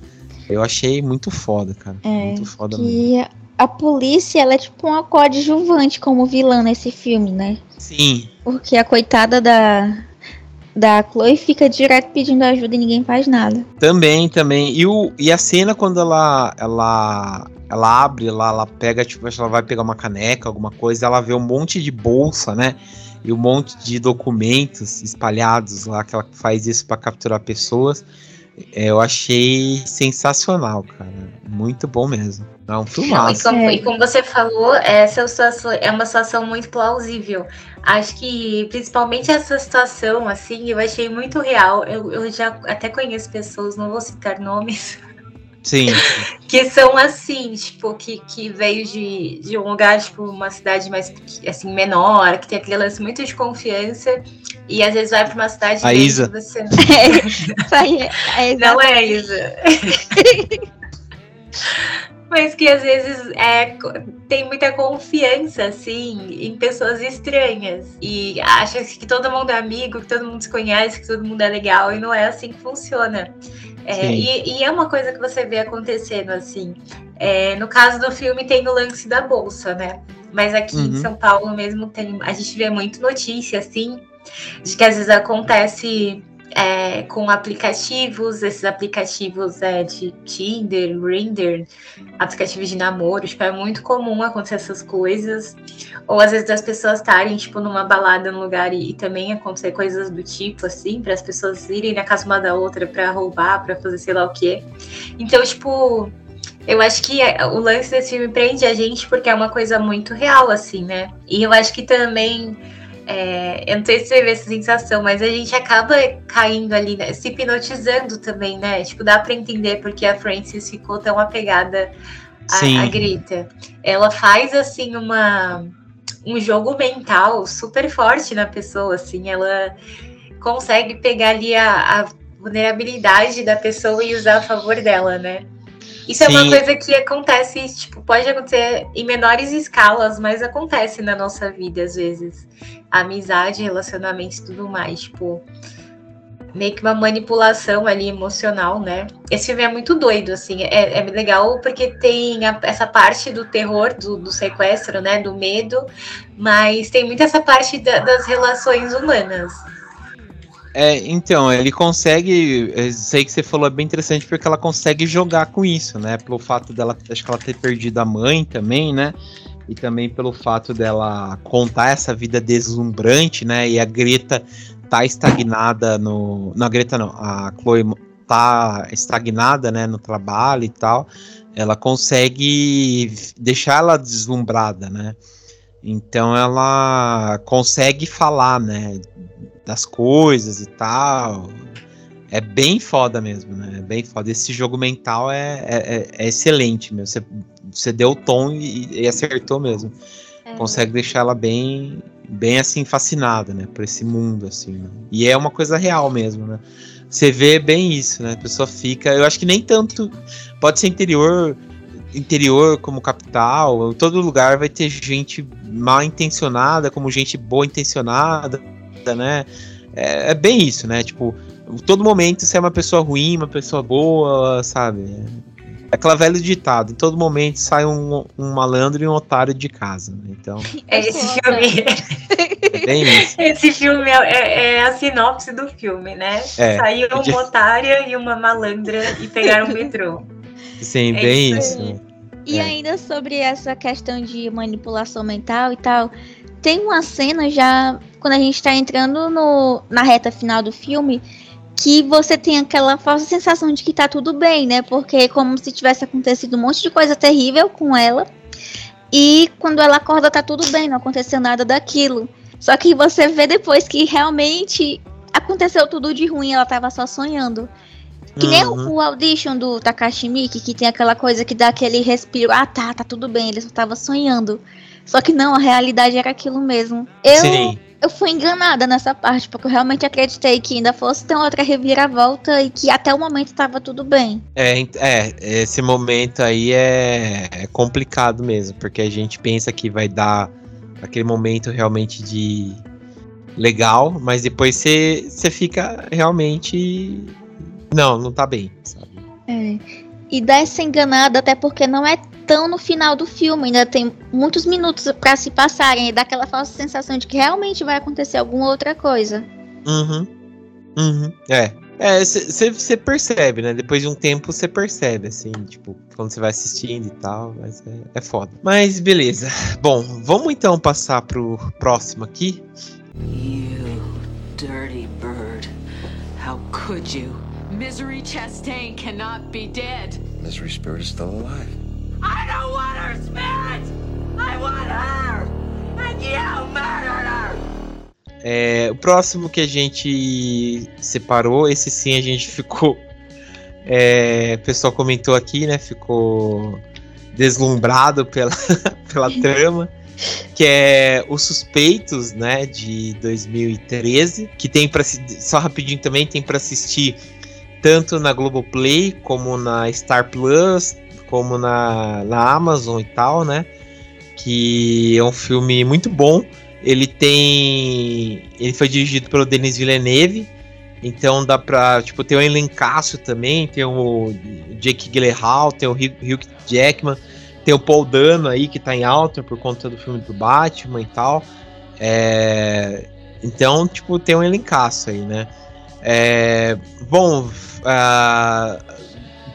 Eu achei muito foda, cara. É, muito foda que mesmo. A polícia, ela é tipo uma coadjuvante como vilã nesse filme, né? Sim. Porque a coitada da, da Chloe fica direto pedindo ajuda e ninguém faz nada. Também, também. E, o, e a cena quando ela ela ela abre lá, ela pega, tipo, ela vai pegar uma caneca, alguma coisa, ela vê um monte de bolsa, né? E um monte de documentos espalhados lá que ela faz isso para capturar pessoas. É, eu achei sensacional, cara. Muito bom mesmo. É um filmaço. E como, e como você falou, essa situação é uma situação muito plausível. Acho que, principalmente essa situação, assim, eu achei muito real. Eu, eu já até conheço pessoas, não vou citar nomes, Sim. que são assim, tipo, que, que veio de, de um lugar, tipo, uma cidade mais assim, menor, que tem aquele lance muito de confiança, e às vezes vai para uma cidade a Isa. você é, é não é Isa. Mas que às vezes é, tem muita confiança, assim, em pessoas estranhas. E acha que todo mundo é amigo, que todo mundo se conhece, que todo mundo é legal, e não é assim que funciona. É, e, e, é uma coisa que você vê acontecendo assim. É, no caso do filme tem o lance da bolsa, né? Mas aqui uhum. em São Paulo mesmo tem, a gente vê muito notícia assim, de que às vezes acontece é, com aplicativos, esses aplicativos é, de Tinder, Grindr, aplicativos de namoro, tipo, é muito comum acontecer essas coisas. Ou às vezes as pessoas estarem, tipo, numa balada num lugar e, e também acontecer coisas do tipo, assim, para as pessoas irem na casa uma da outra para roubar, para fazer sei lá o quê. Então, tipo, eu acho que é, o lance desse filme prende a gente porque é uma coisa muito real, assim, né? E eu acho que também é, eu não sei se você vê essa sensação, mas a gente acaba caindo ali, né, se hipnotizando também, né? Tipo, dá para entender porque a Frances ficou tão apegada à, à Greta. Ela faz, assim, uma, um jogo mental super forte na pessoa, assim. Ela consegue pegar ali a, a vulnerabilidade da pessoa e usar a favor dela, né? Isso Sim. é uma coisa que acontece, tipo, pode acontecer em menores escalas, mas acontece na nossa vida às vezes. Amizade, relacionamento e tudo mais, tipo, meio que uma manipulação ali emocional, né? Esse filme é muito doido, assim, é, é legal porque tem a, essa parte do terror, do, do, sequestro, né? Do medo, mas tem muito essa parte da, das relações humanas. É, então, ele consegue. Sei que você falou é bem interessante porque ela consegue jogar com isso, né? Pelo fato dela, acho que ela ter perdido a mãe também, né? E também pelo fato dela contar essa vida deslumbrante, né? E a Greta tá estagnada no. Não, a Greta não, a Chloe tá estagnada, né? No trabalho e tal. Ela consegue deixar ela deslumbrada, né? Então ela consegue falar, né? das coisas e tal. É bem foda mesmo, né? É bem foda. Esse jogo mental é, é, é, é excelente, meu. Você, você deu o tom e, e acertou mesmo. É. Consegue deixar ela bem, bem assim, fascinada, né? Por esse mundo, assim. Né? E é uma coisa real mesmo, né? Você vê bem isso, né? A pessoa fica. Eu acho que nem tanto. Pode ser interior interior como capital, em todo lugar vai ter gente mal intencionada como gente boa intencionada, né? É, é, bem isso, né? Tipo, todo momento você é uma pessoa ruim, uma pessoa boa, sabe? É aquela velha ditado, em todo momento sai um, um malandro e um otário de casa. Né? Então. É esse filme. É bem isso. Esse filme é, é, é, a sinopse do filme, né? É. Saiu uma otária e uma malandra e pegaram o metrô. Sim, é bem isso. isso. E é. ainda sobre essa questão de manipulação mental e tal, tem uma cena já quando a gente está entrando no, na reta final do filme que você tem aquela falsa sensação de que tá tudo bem, né? Porque é como se tivesse acontecido um monte de coisa terrível com ela. E quando ela acorda tá tudo bem, não aconteceu nada daquilo. Só que você vê depois que realmente aconteceu tudo de ruim, ela tava só sonhando. Que uhum. nem o, o, audition do Takashi Miki, que tem aquela coisa que dá aquele respiro. Ah, tá, tá tudo bem, ele só tava sonhando. Só que não, a realidade era aquilo mesmo. Eu, Sim. eu fui enganada nessa parte, porque eu realmente acreditei que ainda fosse ter outra reviravolta e que até o momento estava tudo bem. É, é, esse momento aí é, é complicado mesmo, porque a gente pensa que vai dar aquele momento realmente de legal, mas depois você fica realmente. Não, não tá bem, sabe? É. E dá essa enganada, até porque não é tão no final do filme, ainda tem muitos minutos para se passarem e dá aquela falsa sensação de que realmente vai acontecer alguma outra coisa. Uhum. Uhum. É. É, você percebe, né? Depois de um tempo você percebe, assim, tipo, quando você vai assistindo e tal, mas é, é foda. Mas beleza. Bom, vamos então passar pro próximo aqui. You dirty bird. How could you? Misery Chastain cannot be dead. Misery Spirit is still alive. I don't want her, Spirit! I want her! And you murdered her! É, o próximo que a gente separou, esse sim a gente ficou. É, o pessoal comentou aqui, né? Ficou deslumbrado pela, pela trama. Que é Os Suspeitos, né? De 2013. Que tem para Só rapidinho também, tem para assistir tanto na Globoplay como na Star Plus, como na, na Amazon e tal, né? Que é um filme muito bom. Ele tem. Ele foi dirigido pelo Denis Villeneuve. Então dá pra. Tipo, tem o elencaço também. Tem o Jake Gyllenhaal, tem o Hugh Jackman. Tem o Paul Dano aí que tá em alta por conta do filme do Batman e tal. É, então, tipo, tem um elencaço aí, né? É, bom, uh,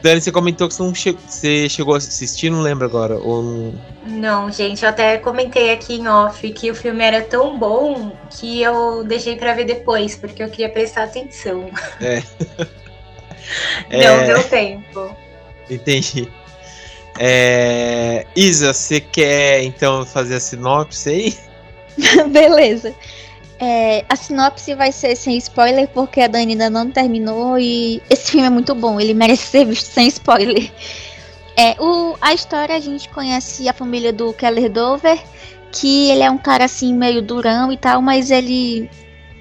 Dani, você comentou que você, não che você chegou a assistir, não lembro agora. Ou não... não, gente, eu até comentei aqui em off que o filme era tão bom que eu deixei para ver depois, porque eu queria prestar atenção. É. não é... deu tempo. Entendi. É... Isa, você quer então fazer a sinopse aí? Beleza. É, a sinopse vai ser sem spoiler, porque a Dani ainda não terminou e esse filme é muito bom, ele merece ser visto sem spoiler. É, o, a história a gente conhece a família do Keller Dover, que ele é um cara assim meio durão e tal, mas ele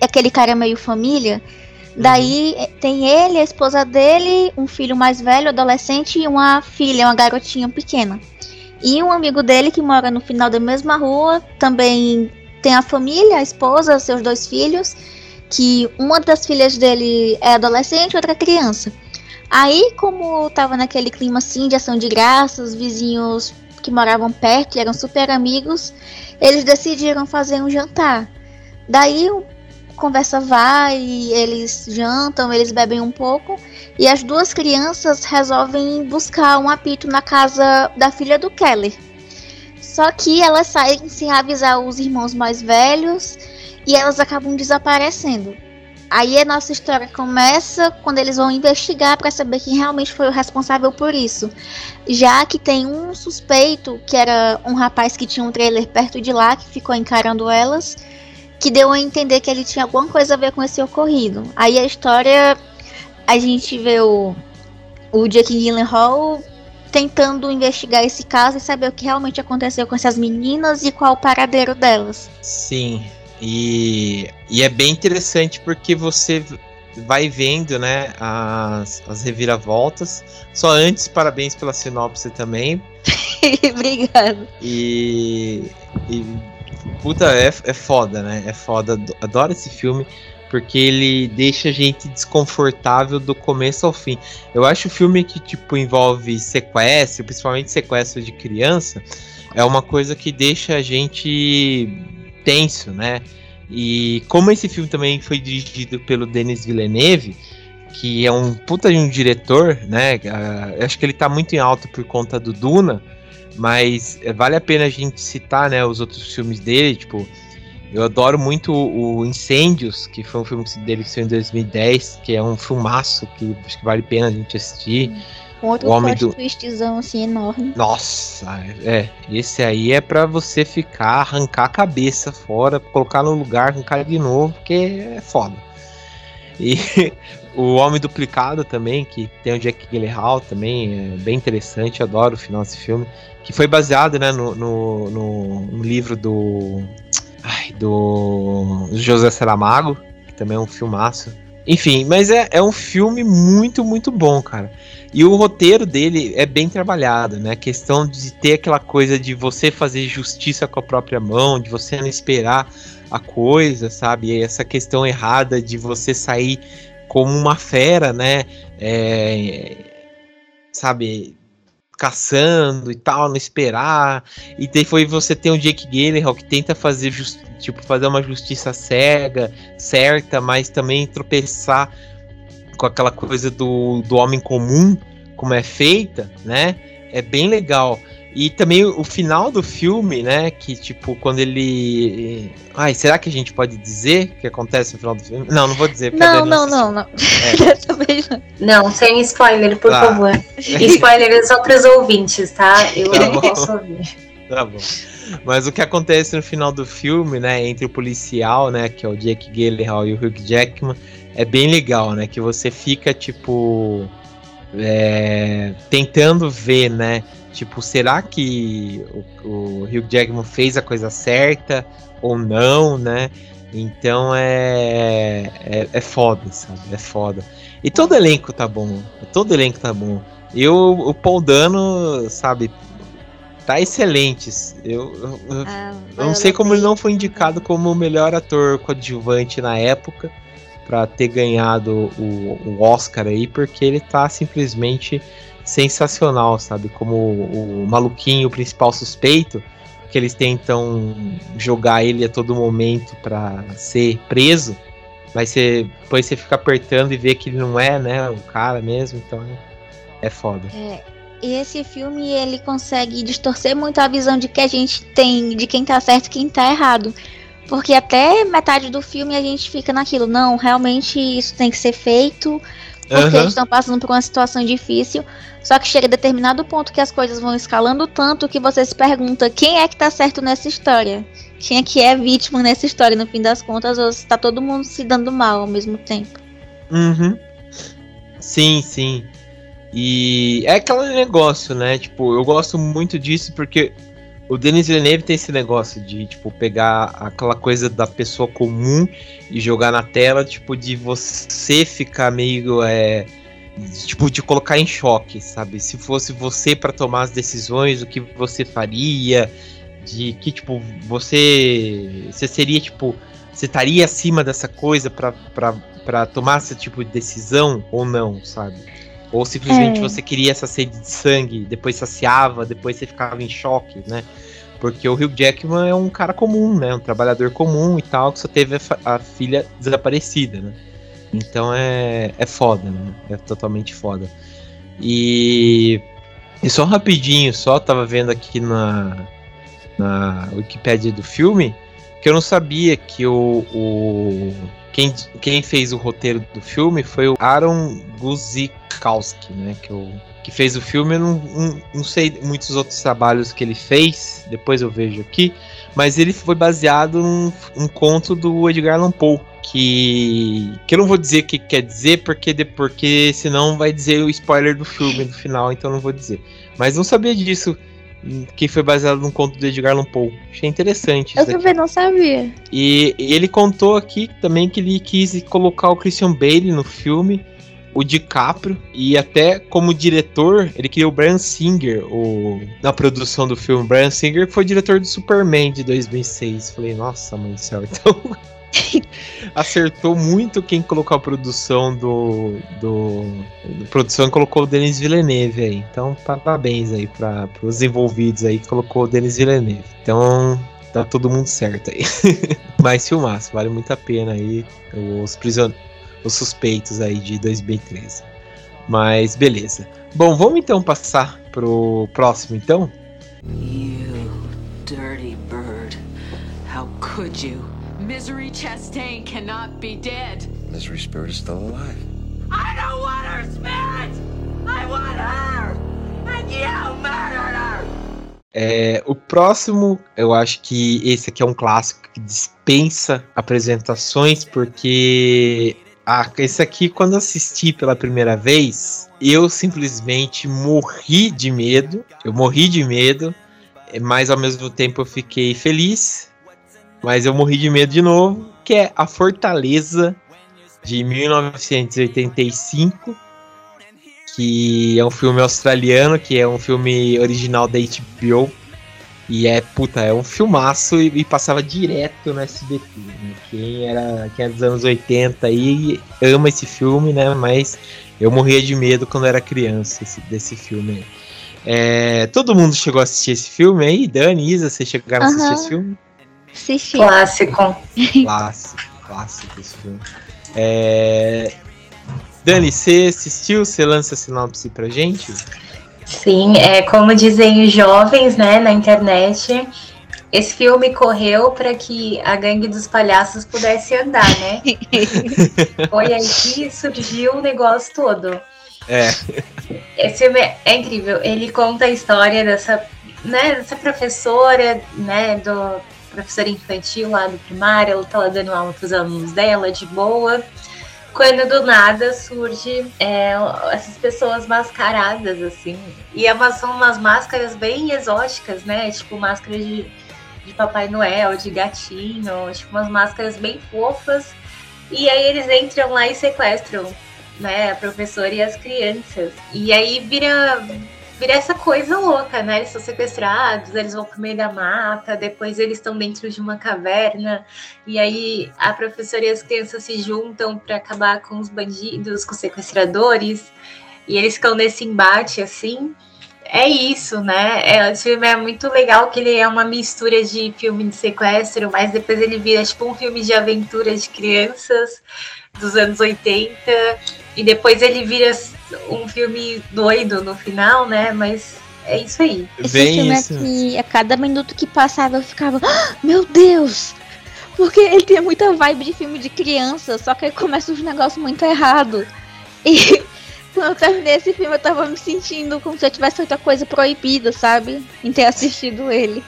é aquele cara meio família. Daí uhum. tem ele, a esposa dele, um filho mais velho, adolescente, e uma filha, uma garotinha pequena. E um amigo dele que mora no final da mesma rua, também tem a família, a esposa, seus dois filhos, que uma das filhas dele é adolescente, outra criança. Aí, como tava naquele clima assim de ação de graças, vizinhos que moravam perto e eram super amigos, eles decidiram fazer um jantar. Daí conversa vai, eles jantam, eles bebem um pouco e as duas crianças resolvem buscar um apito na casa da filha do Keller. Só que elas saem sem avisar os irmãos mais velhos e elas acabam desaparecendo. Aí a nossa história começa quando eles vão investigar para saber quem realmente foi o responsável por isso. Já que tem um suspeito, que era um rapaz que tinha um trailer perto de lá, que ficou encarando elas, que deu a entender que ele tinha alguma coisa a ver com esse ocorrido. Aí a história, a gente vê o, o Jake Gyllenhaal tentando investigar esse caso e saber o que realmente aconteceu com essas meninas e qual o paradeiro delas. Sim, e, e é bem interessante porque você vai vendo, né, as, as reviravoltas. Só antes, parabéns pela sinopse também. Obrigado. E, e puta, é, é foda, né? É foda. Adoro esse filme porque ele deixa a gente desconfortável do começo ao fim. Eu acho o filme que tipo envolve sequestro, principalmente sequestro de criança, é uma coisa que deixa a gente tenso, né? E como esse filme também foi dirigido pelo Denis Villeneuve, que é um puta de um diretor, né? Uh, acho que ele tá muito em alta por conta do Duna, mas vale a pena a gente citar, né, os outros filmes dele, tipo eu adoro muito o Incêndios, que foi um filme dele que saiu em 2010, que é um filmaço que acho que vale a pena a gente assistir. Um outro o homem do... twistzão assim enorme. Nossa, é. Esse aí é para você ficar, arrancar a cabeça fora, colocar no lugar, arrancar de novo, porque é foda. E o Homem Duplicado também, que tem o Jack Gyllenhaal também, é bem interessante, adoro o final desse filme. Que foi baseado né, no, no, no, no livro do ai, do José Saramago, que também é um filmaço. Enfim, mas é, é um filme muito, muito bom, cara. E o roteiro dele é bem trabalhado, né? A questão de ter aquela coisa de você fazer justiça com a própria mão, de você não esperar a coisa, sabe? E essa questão errada de você sair como uma fera, né? É, sabe? Caçando e tal, não esperar. E depois você tem o Jake Gyllenhaal que tenta fazer tipo fazer uma justiça cega, certa, mas também tropeçar com aquela coisa do, do homem comum, como é feita, né? É bem legal. E também o final do filme, né? Que tipo, quando ele. Ai, será que a gente pode dizer o que acontece no final do filme? Não, não vou dizer. Não, não, não, não. É. não, sem spoiler, por ah. favor. spoiler só para os ouvintes, tá? Eu tá não posso ouvir. Tá bom. Mas o que acontece no final do filme, né, entre o policial, né, que é o Jake Gyllenhaal e o Hugh Jackman, é bem legal, né, que você fica tipo é, tentando ver, né, Tipo, será que o, o Hugh Jackman fez a coisa certa ou não, né? Então é, é, é foda, sabe? É foda. E todo elenco tá bom. Todo elenco tá bom. E o, o Paul Dano, sabe, tá excelente. Eu, eu, ah, eu não sei como ele não foi indicado como o melhor ator coadjuvante na época para ter ganhado o, o Oscar aí, porque ele tá simplesmente sensacional, sabe? Como o, o maluquinho, o principal suspeito, que eles tentam jogar ele a todo momento para ser preso, Mas você, depois você fica apertando e vê que ele não é, né, o cara mesmo, então é foda. É, e esse filme, ele consegue distorcer muito a visão de que a gente tem de quem tá certo e quem tá errado. Porque até metade do filme a gente fica naquilo, não, realmente isso tem que ser feito, porque uhum. eles estão passando por uma situação difícil. Só que chega a determinado ponto que as coisas vão escalando tanto que você se pergunta quem é que tá certo nessa história? Quem é que é vítima nessa história, no fim das contas, ou se tá todo mundo se dando mal ao mesmo tempo. Uhum. Sim, sim. E é aquele negócio, né? Tipo, eu gosto muito disso porque o Denis Villeneuve tem esse negócio de, tipo, pegar aquela coisa da pessoa comum e jogar na tela, tipo, de você ficar meio. É, tipo, de colocar em choque, sabe? Se fosse você para tomar as decisões, o que você faria, de que, tipo, você. Você seria, tipo. Você estaria acima dessa coisa para tomar esse tipo de decisão ou não, sabe? Ou simplesmente é. você queria essa sede de sangue, depois saciava, depois você ficava em choque, né? Porque o Hugh Jackman é um cara comum, né? Um trabalhador comum e tal, que só teve a, a filha desaparecida, né? Então é, é foda, né? É totalmente foda. E, e só rapidinho, só tava vendo aqui na, na Wikipedia do filme que eu não sabia que o, o quem, quem fez o roteiro do filme foi o Aaron Guzikowski, né? Que, eu, que fez o filme. Eu não, não, sei muitos outros trabalhos que ele fez, depois eu vejo aqui. Mas ele foi baseado num um conto do Edgar Allan Poe. Que, que eu não vou dizer o que quer dizer, porque, porque senão vai dizer o spoiler do filme no final, então não vou dizer. Mas não sabia disso que foi baseado num conto do Edgar Allan Poe. Achei interessante. Eu também não sabia. E ele contou aqui também que ele quis colocar o Christian Bale no filme, o DiCaprio, e até como diretor, ele queria o Brian Singer o, na produção do filme. Brian Singer foi diretor do Superman de 2006. Falei, nossa, mãe do céu, então. acertou muito quem colocou a produção do, do, do produção colocou o Denis Villeneuve aí. Então, parabéns aí para os envolvidos aí que colocou o Denis Villeneuve. Então, tá todo mundo certo aí. Mas filmaço, vale muito a pena aí os prisioneiros, os suspeitos aí de 2013. Mas beleza. Bom, vamos então passar pro próximo então. You dirty bird. How could you? Misery Chastain cannot be dead. Misery Spirit is still alive. I don't want her spirit! I want her! And you murdered her! É, o próximo, eu acho que esse aqui é um clássico que dispensa apresentações, porque ah, esse aqui, quando assisti pela primeira vez, eu simplesmente morri de medo. Eu morri de medo, mas ao mesmo tempo eu fiquei feliz mas eu morri de medo de novo, que é A Fortaleza de 1985, que é um filme australiano, que é um filme original da HBO. E é, puta, é um filmaço e, e passava direto no SBT. Né? Quem, era, quem é dos anos 80 aí ama esse filme, né? Mas eu morria de medo quando era criança esse, desse filme. É, todo mundo chegou a assistir esse filme aí? Dani, Isa, vocês chegaram uhum. a assistir esse filme? Assisti. Clássico. Clássico, clássico esse filme. É... Dani, você assistiu? Você lança a sinopse pra gente? Sim, é como dizem os jovens, né, na internet. Esse filme correu para que a gangue dos palhaços pudesse andar, né? Foi aí que surgiu o negócio todo. É. Esse filme é incrível. Ele conta a história dessa, né, dessa professora, né, do professora infantil lá do primário, ela tá lá dando aula pros alunos dela, de boa. Quando do nada surge é, essas pessoas mascaradas, assim. E é uma, são umas máscaras bem exóticas, né? Tipo, máscaras de, de Papai Noel, de gatinho, tipo, umas máscaras bem fofas. E aí eles entram lá e sequestram, né, a professora e as crianças. E aí vira vira essa coisa louca, né? Eles são sequestrados, eles vão pro meio da mata, depois eles estão dentro de uma caverna, e aí a professora e as crianças se juntam para acabar com os bandidos, com os sequestradores, e eles ficam nesse embate assim. é isso, né? É, esse filme é muito legal, que ele é uma mistura de filme de sequestro, mas depois ele vira tipo um filme de aventura de crianças dos anos 80, e depois ele vira um filme doido no final, né? Mas é isso aí. Esse Bem filme isso. aqui, a cada minuto que passava eu ficava, ah, meu Deus! Porque ele tem muita vibe de filme de criança, só que aí começa os negócios muito errado. E quando eu terminei esse filme, eu tava me sentindo como se eu tivesse feito a coisa proibida, sabe? Em ter assistido ele.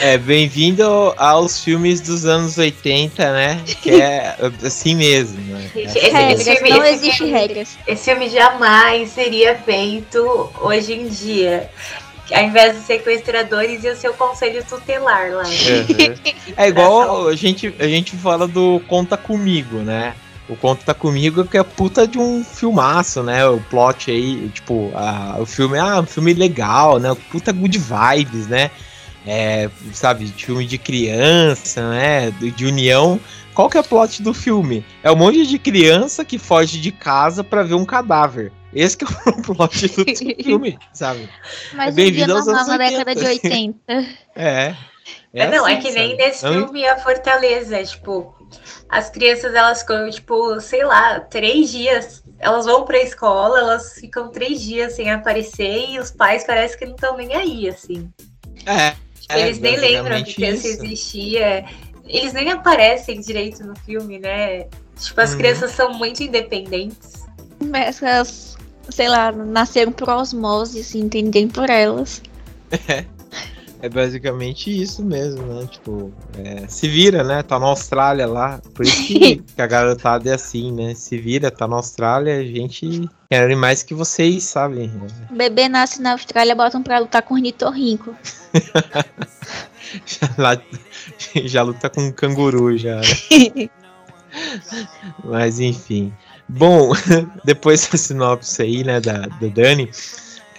É, bem-vindo aos filmes dos anos 80, né? Que é assim mesmo, né? Esse, regras, filme, não existe filme, regras. Esse filme jamais seria feito hoje em dia. Ao invés dos sequestradores e o seu conselho tutelar lá. Uhum. É igual a gente, a gente fala do Conta Comigo, né? O Conto Tá Comigo, que é puta de um filmaço, né? O plot aí, tipo, a, o filme é ah, um filme legal, né? Puta good vibes, né? É, sabe, filme de criança, né? De, união. Qual que é o plot do filme? É um monte de criança que foge de casa para ver um cadáver. Esse que é o plot do filme, sabe? Mas é bem-vindo aos anos na década de 80. é. É não, assim, é que nem nesse filme a Fortaleza, tipo, as crianças, elas ficam, tipo, sei lá, três dias. Elas vão pra escola, elas ficam três dias sem aparecer e os pais parece que não estão nem aí, assim. É. Tipo, eles é, nem lembram que criança existia. Eles nem aparecem direito no filme, né? Tipo, as uhum. crianças são muito independentes. Essas, sei lá, nasceram por osmose, assim, entendem por elas. É. É basicamente isso mesmo, né? Tipo, é, se vira, né? Tá na Austrália lá. Por isso que, que, a garotada é assim, né? Se vira, tá na Austrália, a gente quer mais que vocês, sabem. O bebê nasce na Austrália, botam pra lutar com ornitorrinco. já, lá, já luta com um canguru, já. Né? Mas enfim. Bom, depois da sinopse aí, né, da, da Dani.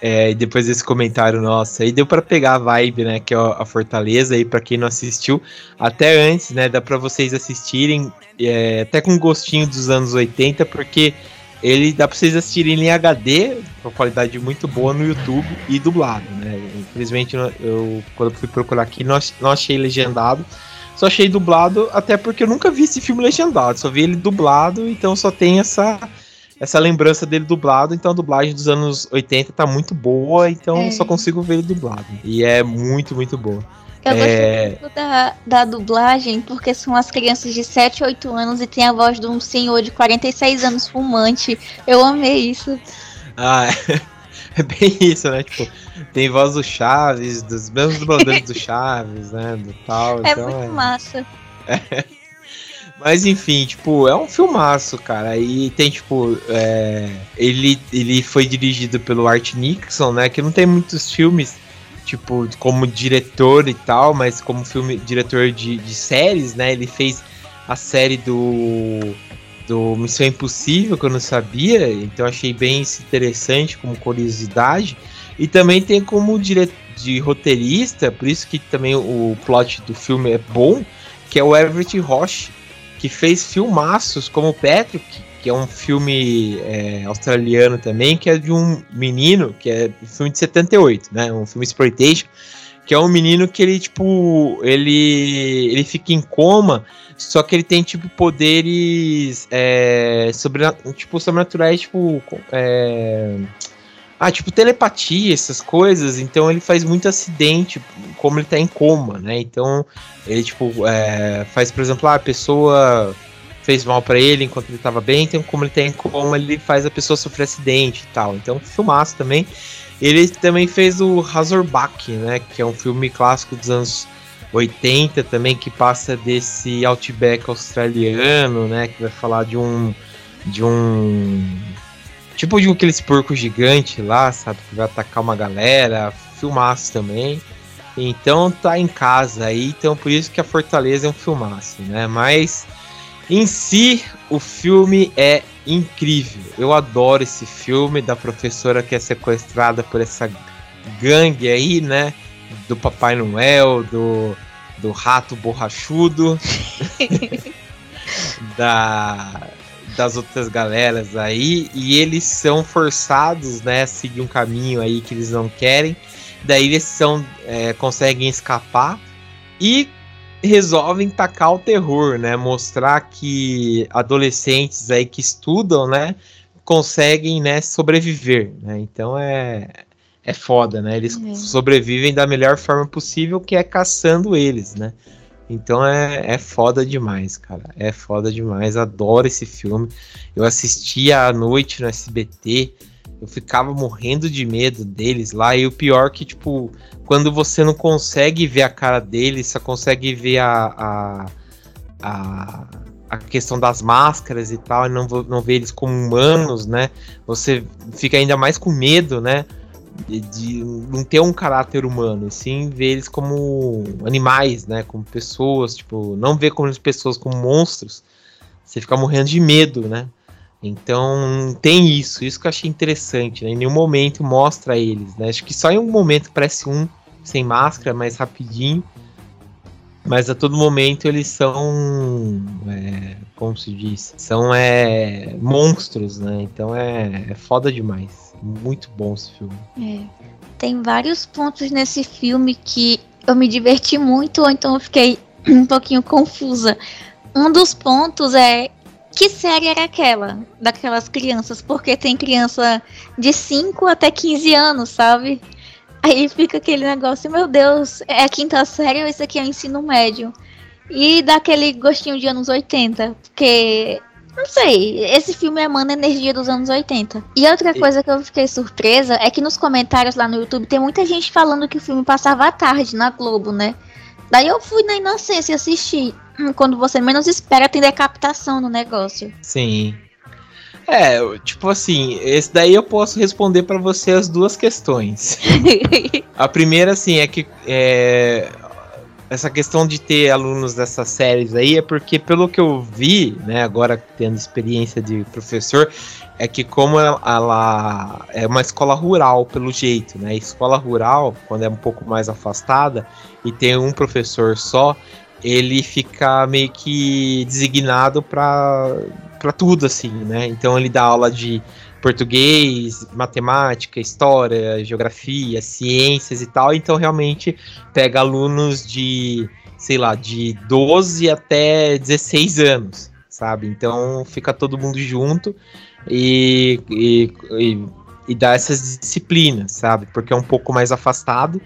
É, depois desse comentário nosso aí, deu para pegar a vibe, né? Que é a Fortaleza aí, para quem não assistiu. Até antes, né? Dá para vocês assistirem, é, até com gostinho dos anos 80, porque ele dá para vocês assistirem em HD, com qualidade muito boa no YouTube e dublado, né? Infelizmente, eu, quando fui procurar aqui, não, não achei legendado. Só achei dublado, até porque eu nunca vi esse filme legendado, só vi ele dublado, então só tem essa essa lembrança dele dublado, então a dublagem dos anos 80 tá muito boa, então é. só consigo ver ele dublado. E é muito, muito boa. Eu é... gosto muito da, da dublagem, porque são as crianças de 7, 8 anos e tem a voz de um senhor de 46 anos fumante. Eu amei isso. Ah, é, é bem isso, né? Tipo, tem voz do Chaves, dos mesmos dubladores do Chaves, né? Do tal. É então, muito é... massa. É. Mas enfim, tipo, é um filmaço, cara. E tem, tipo, é, ele, ele foi dirigido pelo Art Nixon, né? Que não tem muitos filmes, tipo, como diretor e tal, mas como filme, diretor de, de séries, né? Ele fez a série do, do Missão Impossível, que eu não sabia, então achei bem interessante como curiosidade. E também tem como diretor de roteirista, por isso que também o plot do filme é bom, que é o Everett Roche, que fez filmaços como Patrick, que é um filme é, australiano também, que é de um menino, que é um filme de 78, né? Um filme exploitation, que é um menino que ele, tipo, ele, ele fica em coma, só que ele tem, tipo, poderes é, sobre, tipo, sobrenaturais, tipo, é, ah, tipo, telepatia, essas coisas. Então ele faz muito acidente, como ele tá em coma, né? Então ele, tipo, é, faz, por exemplo, ah, a pessoa fez mal para ele enquanto ele tava bem, então como ele tá em coma, ele faz a pessoa sofrer acidente e tal. Então, filmaço também. Ele também fez o Razorback, né? Que é um filme clássico dos anos 80 também, que passa desse outback australiano, né? Que vai falar de um. De um Tipo de aqueles porcos gigantes lá, sabe? Que vai atacar uma galera. Filmaço também. Então tá em casa aí. Então por isso que a Fortaleza é um filmaço, né? Mas em si, o filme é incrível. Eu adoro esse filme da professora que é sequestrada por essa gangue aí, né? Do Papai Noel, do, do rato borrachudo, da das outras galeras aí e eles são forçados, né, a seguir um caminho aí que eles não querem. Daí eles são, é, conseguem escapar e resolvem tacar o terror, né? Mostrar que adolescentes aí que estudam, né, conseguem, né, sobreviver, né? Então é é foda, né? Eles é. sobrevivem da melhor forma possível, que é caçando eles, né? Então é, é foda demais, cara. É foda demais. Adoro esse filme. Eu assistia à noite no SBT. Eu ficava morrendo de medo deles lá. E o pior que, tipo, quando você não consegue ver a cara deles, só consegue ver a, a, a, a questão das máscaras e tal, e não, não vê eles como humanos, né? Você fica ainda mais com medo, né? De, de, não ter um caráter humano, e sim ver eles como animais, né? Como pessoas, tipo, não ver como pessoas como monstros. Você fica morrendo de medo, né? Então tem isso, isso que eu achei interessante, né? Em nenhum momento mostra eles, né? Acho que só em um momento parece um sem máscara, mais rapidinho. Mas a todo momento eles são. É, como se diz? São é, monstros, né? Então é, é foda demais. Muito bom esse filme. É. Tem vários pontos nesse filme que eu me diverti muito, ou então eu fiquei um pouquinho confusa. Um dos pontos é que série era aquela daquelas crianças, porque tem criança de 5 até 15 anos, sabe? Aí fica aquele negócio, meu Deus, é a quinta série ou isso aqui é o ensino médio? E dá aquele gostinho de anos 80, porque não sei, esse filme emana energia dos anos 80. E outra coisa que eu fiquei surpresa é que nos comentários lá no YouTube tem muita gente falando que o filme passava à tarde na Globo, né? Daí eu fui na inocência assistir. Quando você menos espera, tem decapitação no negócio. Sim. É, tipo assim, esse daí eu posso responder para você as duas questões. a primeira, assim, é que é, essa questão de ter alunos dessas séries aí é porque, pelo que eu vi, né, agora tendo experiência de professor, é que como ela, ela é uma escola rural, pelo jeito, né? Escola rural, quando é um pouco mais afastada e tem um professor só, ele fica meio que designado para tudo, assim, né? Então ele dá aula de português, matemática, história, geografia, ciências e tal. Então realmente pega alunos de, sei lá, de 12 até 16 anos, sabe? Então fica todo mundo junto e, e, e, e dá essas disciplinas, sabe? Porque é um pouco mais afastado.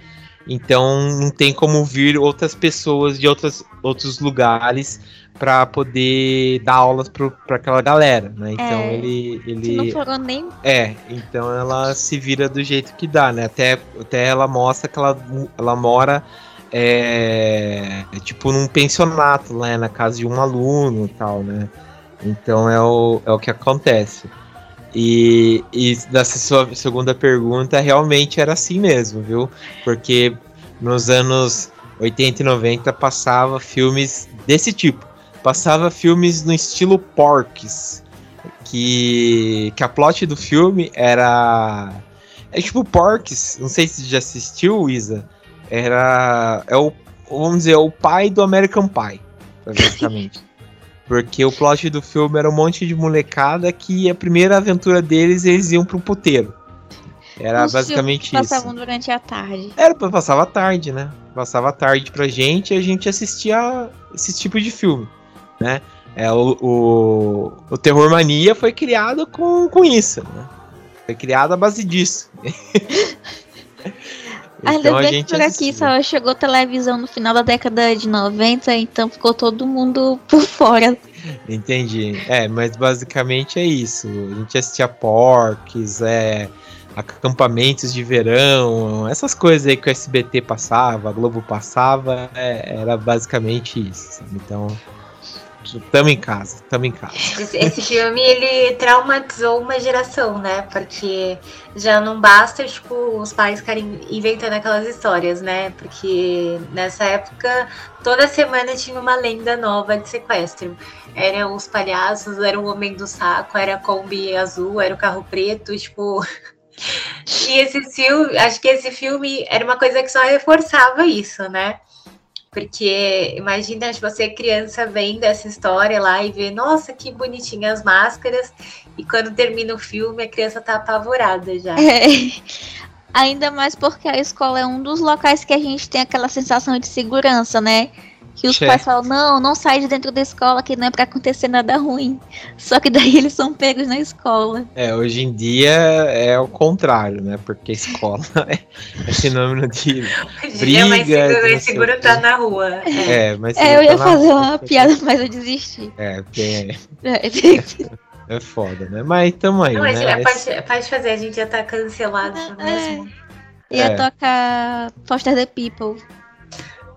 Então não tem como vir outras pessoas de outras, outros lugares para poder dar aulas para aquela galera, né? Então é, ele ele não foram nem É, então ela se vira do jeito que dá, né? Até até ela mostra que ela ela mora é, tipo num pensionato, né, na casa de um aluno e tal, né? Então é o, é o que acontece. E, e dessa sua segunda pergunta, realmente era assim mesmo, viu? Porque nos anos 80 e 90 passava filmes desse tipo passava filmes no estilo Porks. Que, que a plot do filme era. É tipo Porks, não sei se já assistiu, Isa. Era. É o, vamos dizer, o pai do American Pie, basicamente. Porque o plot do filme era um monte de molecada que a primeira aventura deles eles iam pro puteiro. Era Os basicamente isso. Passavam durante a tarde. Era, passava a tarde, né? Passava a tarde pra gente e a gente assistia esse tipo de filme né? É, o, o, o Terror Mania foi criado com, com isso, né? Foi criado à base disso. então, Ainda bem que por aqui só chegou televisão no final da década de 90, então ficou todo mundo por fora. Entendi. É, mas basicamente é isso. A gente assistia porques, é, acampamentos de verão, essas coisas aí que o SBT passava, a Globo passava, é, era basicamente isso. Sabe? Então, Tamo em casa, tamo em casa. Esse filme, ele traumatizou uma geração, né? Porque já não basta, tipo, os pais ficarem inventando aquelas histórias, né? Porque nessa época, toda semana tinha uma lenda nova de sequestro. Eram os palhaços, era o homem do saco, era a Kombi azul, era o carro preto, tipo... E esse filme, acho que esse filme era uma coisa que só reforçava isso, né? Porque imagina você criança vendo essa história lá e vê, nossa, que bonitinhas as máscaras. E quando termina o filme, a criança tá apavorada já. É. Ainda mais porque a escola é um dos locais que a gente tem aquela sensação de segurança, né? Que os pais falam, não, não sai de dentro da escola que não é para acontecer nada ruim. Só que daí eles são pegos na escola. É, hoje em dia é o contrário, né? Porque a escola é, é sinônimo de briga. É mais seguro, mais seguro tá na rua. É, é mas é, eu ia tá fazer uma piada, mas eu desisti. É, porque é, é foda, né? Mas tamo aí, não, né? É, pode, pode fazer, a gente já tá cancelado é, mesmo. Ia é. tocar Foster the People.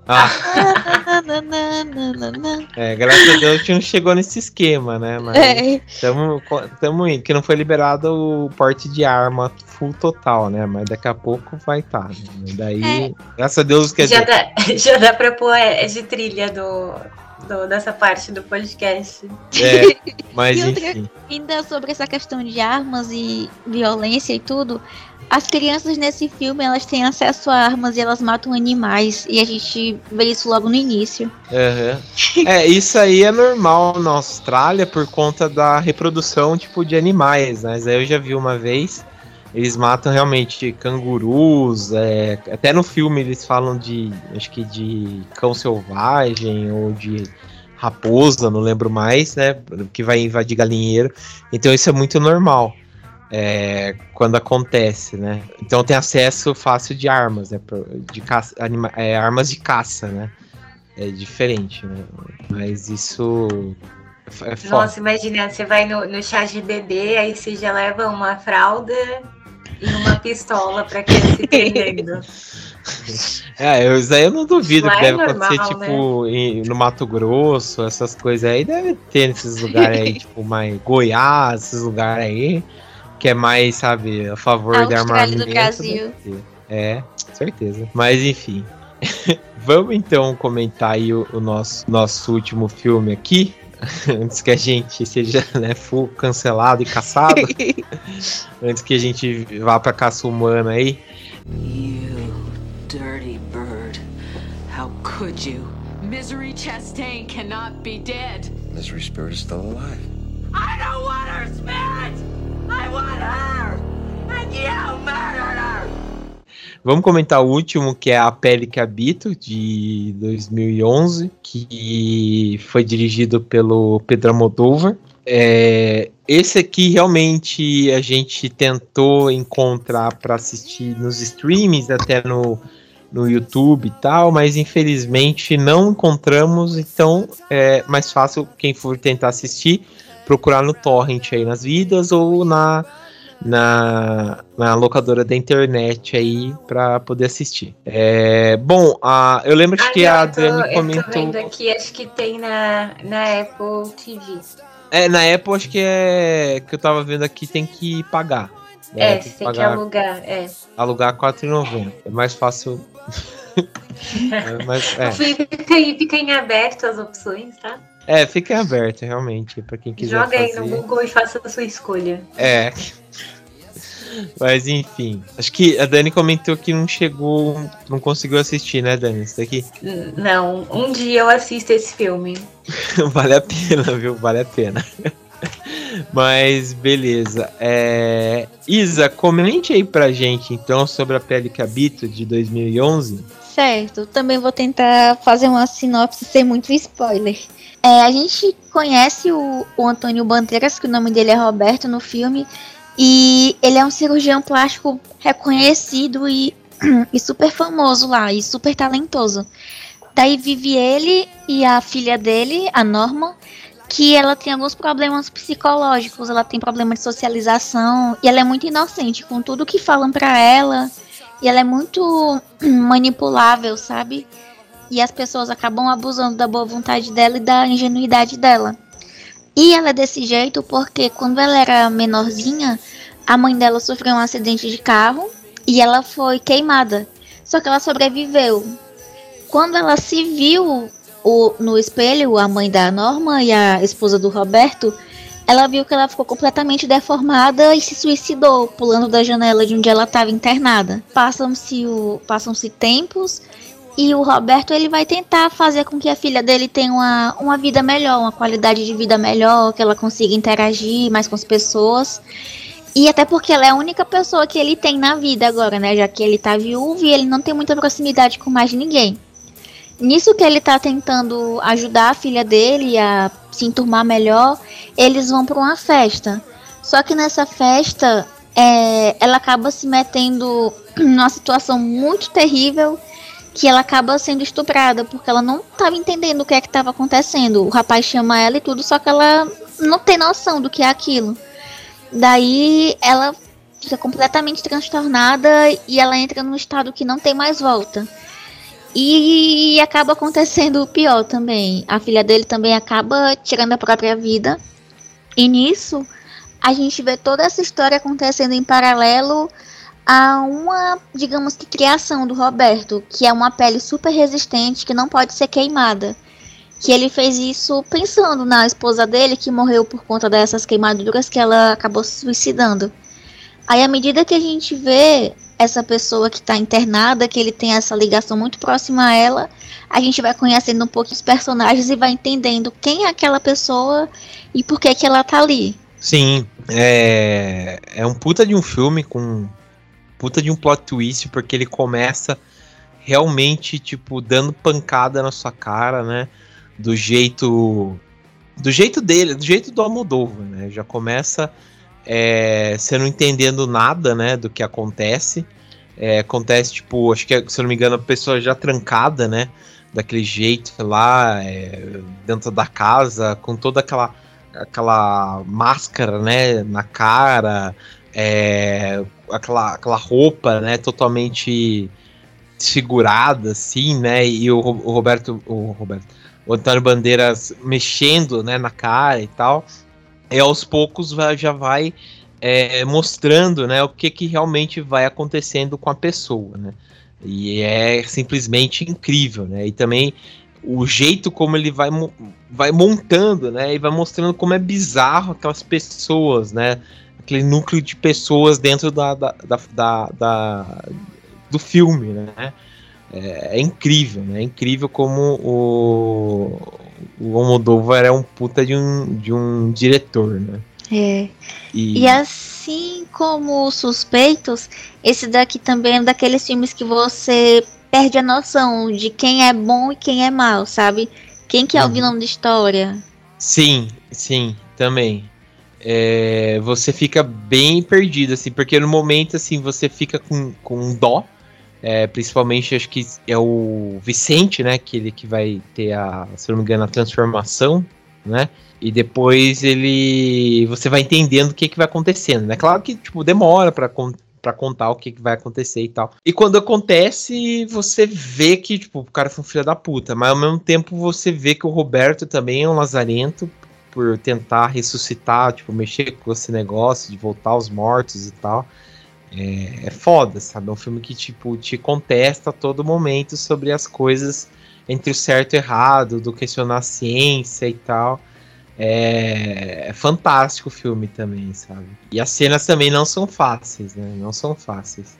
Ah. é, graças a Deus a gente não chegou nesse esquema, né? Mas é. tamo, tamo indo, que não foi liberado o porte de arma full total, né? Mas daqui a pouco vai estar. Tá, né? Daí, é. graças a Deus que já, dá, já dá pra pôr é, de trilha do, do, dessa parte do podcast. É, mas enfim. Ainda sobre essa questão de armas e violência e tudo, as crianças nesse filme elas têm acesso a armas e elas matam animais e a gente vê isso logo no início. Uhum. É, isso aí é normal na Austrália por conta da reprodução tipo de animais, né? Mas aí eu já vi uma vez. Eles matam realmente cangurus, é, até no filme eles falam de, acho que de cão selvagem ou de raposa, não lembro mais, né? Que vai invadir galinheiro. Então isso é muito normal é, quando acontece, né? Então tem acesso fácil de armas, né? De caça, anima, é, armas de caça, né? É diferente, né? Mas isso é foda. Nossa, imagina, você vai no, no chá de bebê, aí você já leva uma fralda e uma pistola pra criança ir treinando. É, eu, isso aí eu não duvido que é deve normal, acontecer, tipo, né? em, no Mato Grosso, essas coisas aí, deve ter nesses lugares aí, tipo, mais Goiás, esses lugares aí que é mais, sabe, a favor de armamento. do Brasil. É, certeza. Mas enfim. Vamos então comentar aí o, o, nosso, nosso último filme aqui. Antes que a gente seja né, full cancelado e caçado. antes que a gente vá pra caça humana aí. You dirty bird. How could you? Misery Chastain cannot be dead. Misery Spirit is still alive. I don't want her spirit! Vamos comentar o último, que é A Pele que Habito, de 2011, que foi dirigido pelo Pedro Almodóvar. É, esse aqui realmente a gente tentou encontrar para assistir nos streamings, até no, no YouTube e tal, mas infelizmente não encontramos, então é mais fácil quem for tentar assistir procurar no torrent aí nas vidas ou na, na, na locadora da internet aí para poder assistir. É, bom, a, eu lembro ah, que não, a Adriane comentou. Eu tô vendo aqui, acho que tem na, na Apple TV. É, na Apple acho que é. Que eu tava vendo aqui tem que pagar. Né? É, tem que, tem que alugar, é. Alugar R$4,90. É mais fácil. é, mas, é. Fica, fica em aberto as opções, tá? É, fique aberto, realmente, para quem quiser. Joga aí no Google e faça a sua escolha. É. Mas enfim, acho que a Dani comentou que não chegou, não conseguiu assistir, né, Dani? Isso daqui? Não, um dia eu assisto esse filme. vale a pena, viu? Vale a pena. Mas beleza. É... Isa, comente aí pra gente então sobre a Pele que Habito de 2011. Certo, também vou tentar fazer uma sinopse sem muito spoiler. É, a gente conhece o, o Antônio Bandeiras, que o nome dele é Roberto no filme, e ele é um cirurgião plástico reconhecido e, e super famoso lá, e super talentoso. Daí vive ele e a filha dele, a Norma, que ela tem alguns problemas psicológicos, ela tem problema de socialização e ela é muito inocente com tudo que falam para ela. E ela é muito manipulável, sabe? e as pessoas acabam abusando da boa vontade dela e da ingenuidade dela. E ela é desse jeito porque quando ela era menorzinha, a mãe dela sofreu um acidente de carro e ela foi queimada. Só que ela sobreviveu. Quando ela se viu o, no espelho, a mãe da Norma e a esposa do Roberto, ela viu que ela ficou completamente deformada e se suicidou, pulando da janela de onde ela estava internada. Passam-se passam tempos E o Roberto ele vai tentar fazer com que a filha dele tenha uma, uma vida melhor, uma qualidade de vida melhor, que ela consiga interagir mais com as pessoas. E até porque ela é a única pessoa que ele tem na vida agora, né? Já que ele tá viúvo e ele não tem muita proximidade com mais ninguém. Nisso que ele tá tentando ajudar a filha dele a se enturmar melhor, eles vão para uma festa. Só que nessa festa, é, ela acaba se metendo numa situação muito terrível que ela acaba sendo estuprada, porque ela não estava entendendo o que é que estava acontecendo. O rapaz chama ela e tudo, só que ela não tem noção do que é aquilo. Daí ela fica completamente transtornada e ela entra num estado que não tem mais volta. E acaba acontecendo o pior também. A filha dele também acaba tirando a própria vida. E nisso, a gente vê toda essa história acontecendo em paralelo a uma, digamos que, criação do Roberto, que é uma pele super resistente que não pode ser queimada. Que ele fez isso pensando na esposa dele, que morreu por conta dessas queimaduras que ela acabou se suicidando. Aí, à medida que a gente vê essa pessoa que está internada, que ele tem essa ligação muito próxima a ela, a gente vai conhecendo um pouco os personagens e vai entendendo quem é aquela pessoa e por que, que ela tá ali. Sim, é, é um puta de um filme com puta de um plot twist, porque ele começa realmente, tipo, dando pancada na sua cara, né? Do jeito. Do jeito dele, do jeito do Almodóvar, né? Já começa é, você não entendendo nada, né? Do que acontece. É, acontece, tipo, acho que, se eu não me engano, a pessoa já trancada, né? Daquele jeito lá, é, dentro da casa, com toda aquela aquela máscara, né, na cara, é, aquela, aquela roupa, né, totalmente desfigurada, assim, né, e o, o Roberto, o Roberto, o Antônio Bandeiras mexendo, né, na cara e tal, e aos poucos já vai é, mostrando, né, o que que realmente vai acontecendo com a pessoa, né, e é simplesmente incrível, né, e também o jeito como ele vai, vai montando, né, e vai mostrando como é bizarro aquelas pessoas, né, aquele núcleo de pessoas dentro da, da, da, da, da do filme, né? É, é, incrível, né? É incrível como o, o Almodóvar é um puta de um, de um diretor, né? É. E... e assim como os Suspeitos, esse daqui também é daqueles filmes que você perde a noção de quem é bom e quem é mal, sabe? Quem que é uhum. o vilão da história. Sim, sim, também é, você fica bem perdido, assim, porque no momento, assim, você fica com, com dó, é, principalmente acho que é o Vicente, né, que ele que vai ter a, se não me engano, a transformação, né, e depois ele, você vai entendendo o que que vai acontecendo, né, claro que, tipo, demora para para contar o que, que vai acontecer e tal. E quando acontece, você vê que, tipo, o cara foi um filho da puta, mas ao mesmo tempo você vê que o Roberto também é um lazarento, por tentar ressuscitar, tipo, mexer com esse negócio de voltar aos mortos e tal. É, é foda, sabe? É um filme que, tipo, te contesta a todo momento sobre as coisas entre o certo e o errado, do questionar a ciência e tal. É, é, fantástico o filme também, sabe? E as cenas também não são fáceis, né? Não são fáceis.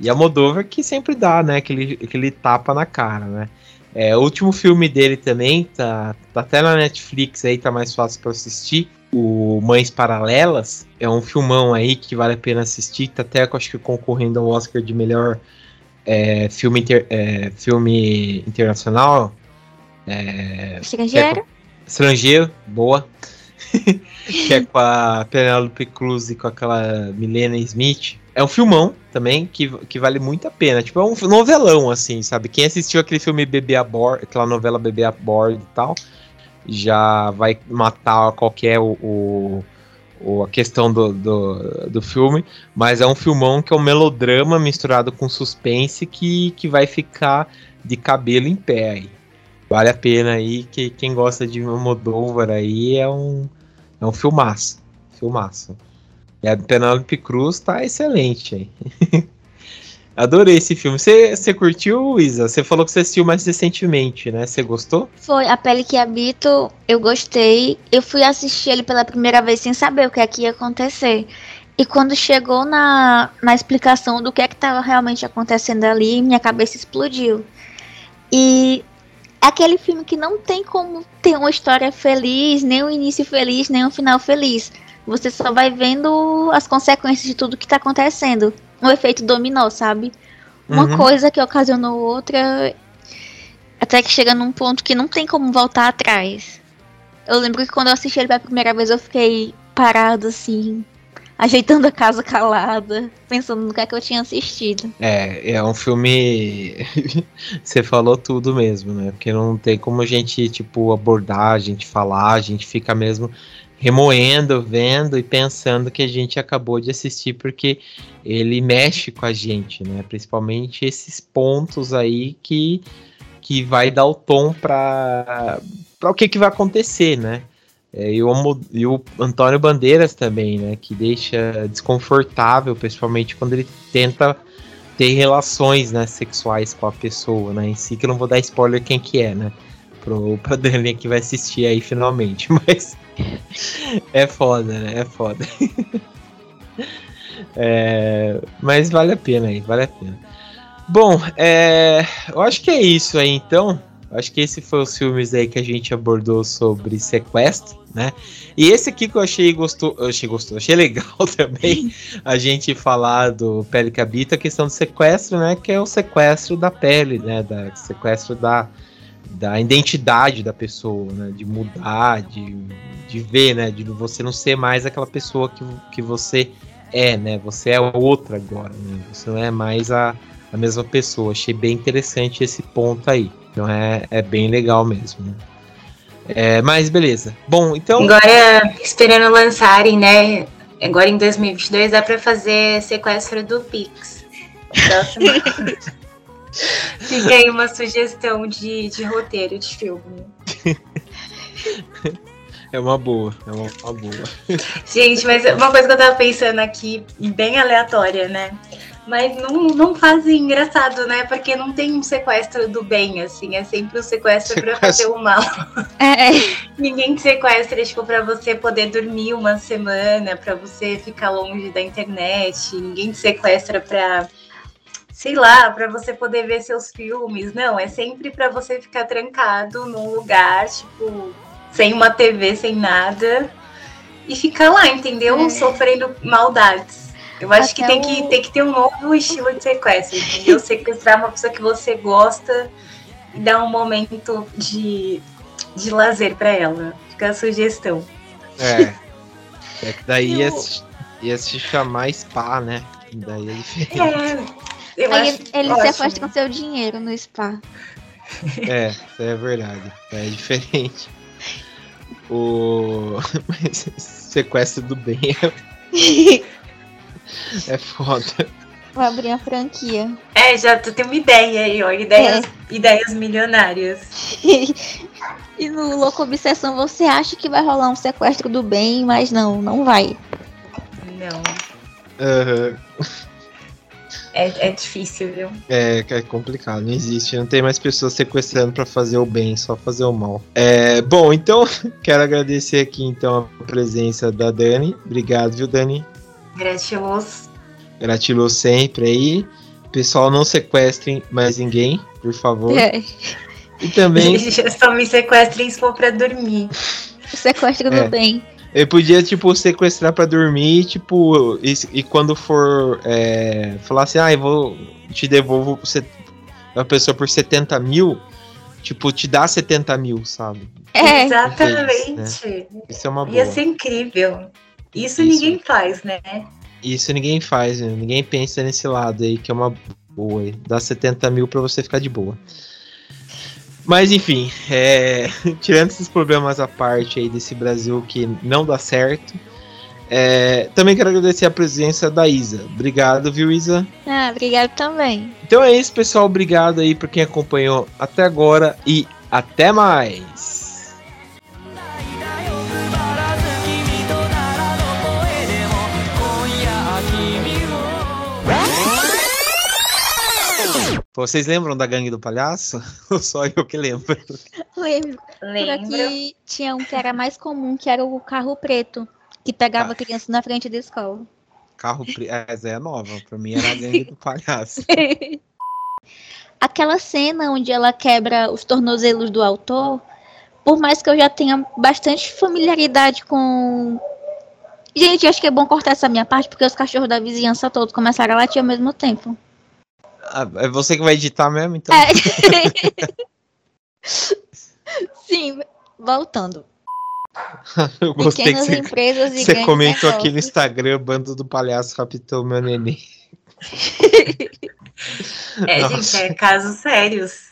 E a Moldova que sempre dá, né? Aquele, aquele tapa na cara, né? É, o último filme dele também, tá, tá até na Netflix aí, tá mais fácil para assistir. O Mães Paralelas é um filmão aí que vale a pena assistir, tá até acho que concorrendo ao Oscar de melhor é, filme, inter, é, filme internacional. É, estrangeiro? É, estrangeiro, boa. que é com a Penelope Cruz e com aquela Milena Smith. É um filmão também que, que vale muito a pena. Tipo, é um novelão, assim, sabe? Quem assistiu aquele filme Bebê a Bordo, aquela novela Bebê a Bordo e tal, já vai matar qualquer o, o, a questão do, do, do, filme. Mas é um filmão que é um melodrama misturado com suspense que, que vai ficar de cabelo em pé aí. Vale a pena aí, que quem gosta de Moldova aí é um, é um filmaço. Filmaço. E a Penelope Cruz tá excelente aí. Adorei esse filme. Você curtiu, Isa? Você falou que você assistiu mais recentemente, né? Você gostou? Foi. A Pele que Habito, eu gostei. Eu fui assistir ele pela primeira vez sem saber o que é que ia acontecer. E quando chegou na, na explicação do que é que estava realmente acontecendo ali, minha cabeça explodiu. E aquele filme que não tem como ter uma história feliz, nem um início feliz, nem um final feliz. Você só vai vendo as consequências de tudo que tá acontecendo. Um efeito dominó, sabe? Uma uhum. coisa que ocasionou outra, até que chega num ponto que não tem como voltar atrás. Eu lembro que quando eu assisti ele pela primeira vez, eu fiquei parado assim, ajeitando a casa calada, pensando no que é que eu tinha assistido. É, é um filme. Você falou tudo mesmo, né? Porque não tem como a gente, tipo, abordar, a gente falar, a gente fica mesmo remoendo, vendo e pensando que a gente acabou de assistir porque ele mexe com a gente, né? Principalmente esses pontos aí que, que vai dar o tom para o que, que vai acontecer, né? É, e, o, e o Antônio Bandeiras também, né? Que deixa desconfortável, principalmente quando ele tenta ter relações né, sexuais com a pessoa, né? Em si, que eu não vou dar spoiler quem que é, né? Pro, pra Dani que vai assistir aí finalmente. Mas é foda, né? É foda. é, mas vale a pena aí, vale a pena. Bom, é, eu acho que é isso aí então. Acho que esse foi os filmes aí que a gente abordou sobre sequestro, né? E esse aqui que eu achei gostou, eu achei gostou, achei legal também a gente falar do Pele que Habita, a questão do sequestro, né? Que é o sequestro da pele, né? Da sequestro da, da identidade da pessoa, né? De mudar, de, de ver, né? De você não ser mais aquela pessoa que, que você é, né? Você é outra agora, né? Você não é mais a, a mesma pessoa. Achei bem interessante esse ponto aí. Então é, é bem legal mesmo. Né? É, mas beleza. Bom, então. Agora, esperando lançarem, né? Agora em 2022 dá pra fazer sequestro do Pix. Fica aí uma sugestão de, de roteiro de filme. É uma boa, é uma, uma, boa. Gente, mas uma coisa que eu tava pensando aqui, bem aleatória, né? Mas não, não fazem engraçado, né? Porque não tem um sequestro do bem, assim. É sempre um sequestro, sequestro. pra fazer o mal. É. Ninguém te sequestra, tipo, pra você poder dormir uma semana, pra você ficar longe da internet. Ninguém te sequestra pra sei lá, para você poder ver seus filmes. Não, é sempre para você ficar trancado num lugar, tipo, sem uma TV, sem nada, e ficar lá, entendeu? É. Sofrendo maldades. Eu acho Até que tem, o... que tem que ter um novo estilo de sequestro, entendeu? Sequestrar uma pessoa que você gosta e dar um momento de, de lazer para ela. Fica a sugestão. É. É que daí ia, se, ia se chamar spa, né? Daí é diferente. É, eu Aí ele sequestra com seu dinheiro no spa. É, isso é verdade. É diferente. O sequestro do bem é é foda. Vou abrir a franquia. É, já tu tem uma ideia aí, ó. Ideias, é. ideias milionárias. e no Louco Obsessão você acha que vai rolar um sequestro do bem, mas não, não vai. Não. Uhum. É, é difícil, viu? É, é complicado, não existe. Não tem mais pessoas sequestrando para fazer o bem, só fazer o mal. É, bom, então, quero agradecer aqui então a presença da Dani. Obrigado, viu, Dani? Gratiluz. Gratiluz sempre aí. Pessoal, não sequestrem mais ninguém, por favor. É. E também. Só me sequestrem se for pra dormir. Sequestro é. do bem. Eu podia, tipo, sequestrar pra dormir, tipo, e, e quando for é, falar assim, ah, eu vou te devolvo a pessoa por 70 mil, tipo, te dá 70 mil, sabe? É, exatamente. Né? Isso é uma boa. Ia ser incrível. Isso, Isso, ninguém faz, né? Isso ninguém faz, né? ninguém pensa nesse lado aí, que é uma boa. Dá 70 mil pra você ficar de boa. Mas enfim, é... tirando esses problemas à parte aí desse Brasil que não dá certo, é... também quero agradecer a presença da Isa. Obrigado, viu, Isa? Ah, obrigado também. Então é isso, pessoal. Obrigado aí por quem acompanhou até agora e até mais. Vocês lembram da Gangue do Palhaço? Ou só eu que lembro? Lembro. Lembro. Por aqui tinha um que era mais comum, que era o carro preto, que pegava ah. criança na frente da escola. Carro preto. Essa é nova. Pra mim era a Gangue do Palhaço. aquela cena onde ela quebra os tornozelos do autor, por mais que eu já tenha bastante familiaridade com. Gente, acho que é bom cortar essa minha parte, porque os cachorros da vizinhança todos começaram a latir ao mesmo tempo. Ah, é você que vai editar mesmo, então? É. Sim, voltando. Eu gostei Pequenas que você, empresas e você comentou aqui no Instagram, bando do palhaço raptou meu neném. é, Nossa. gente, é casos sérios.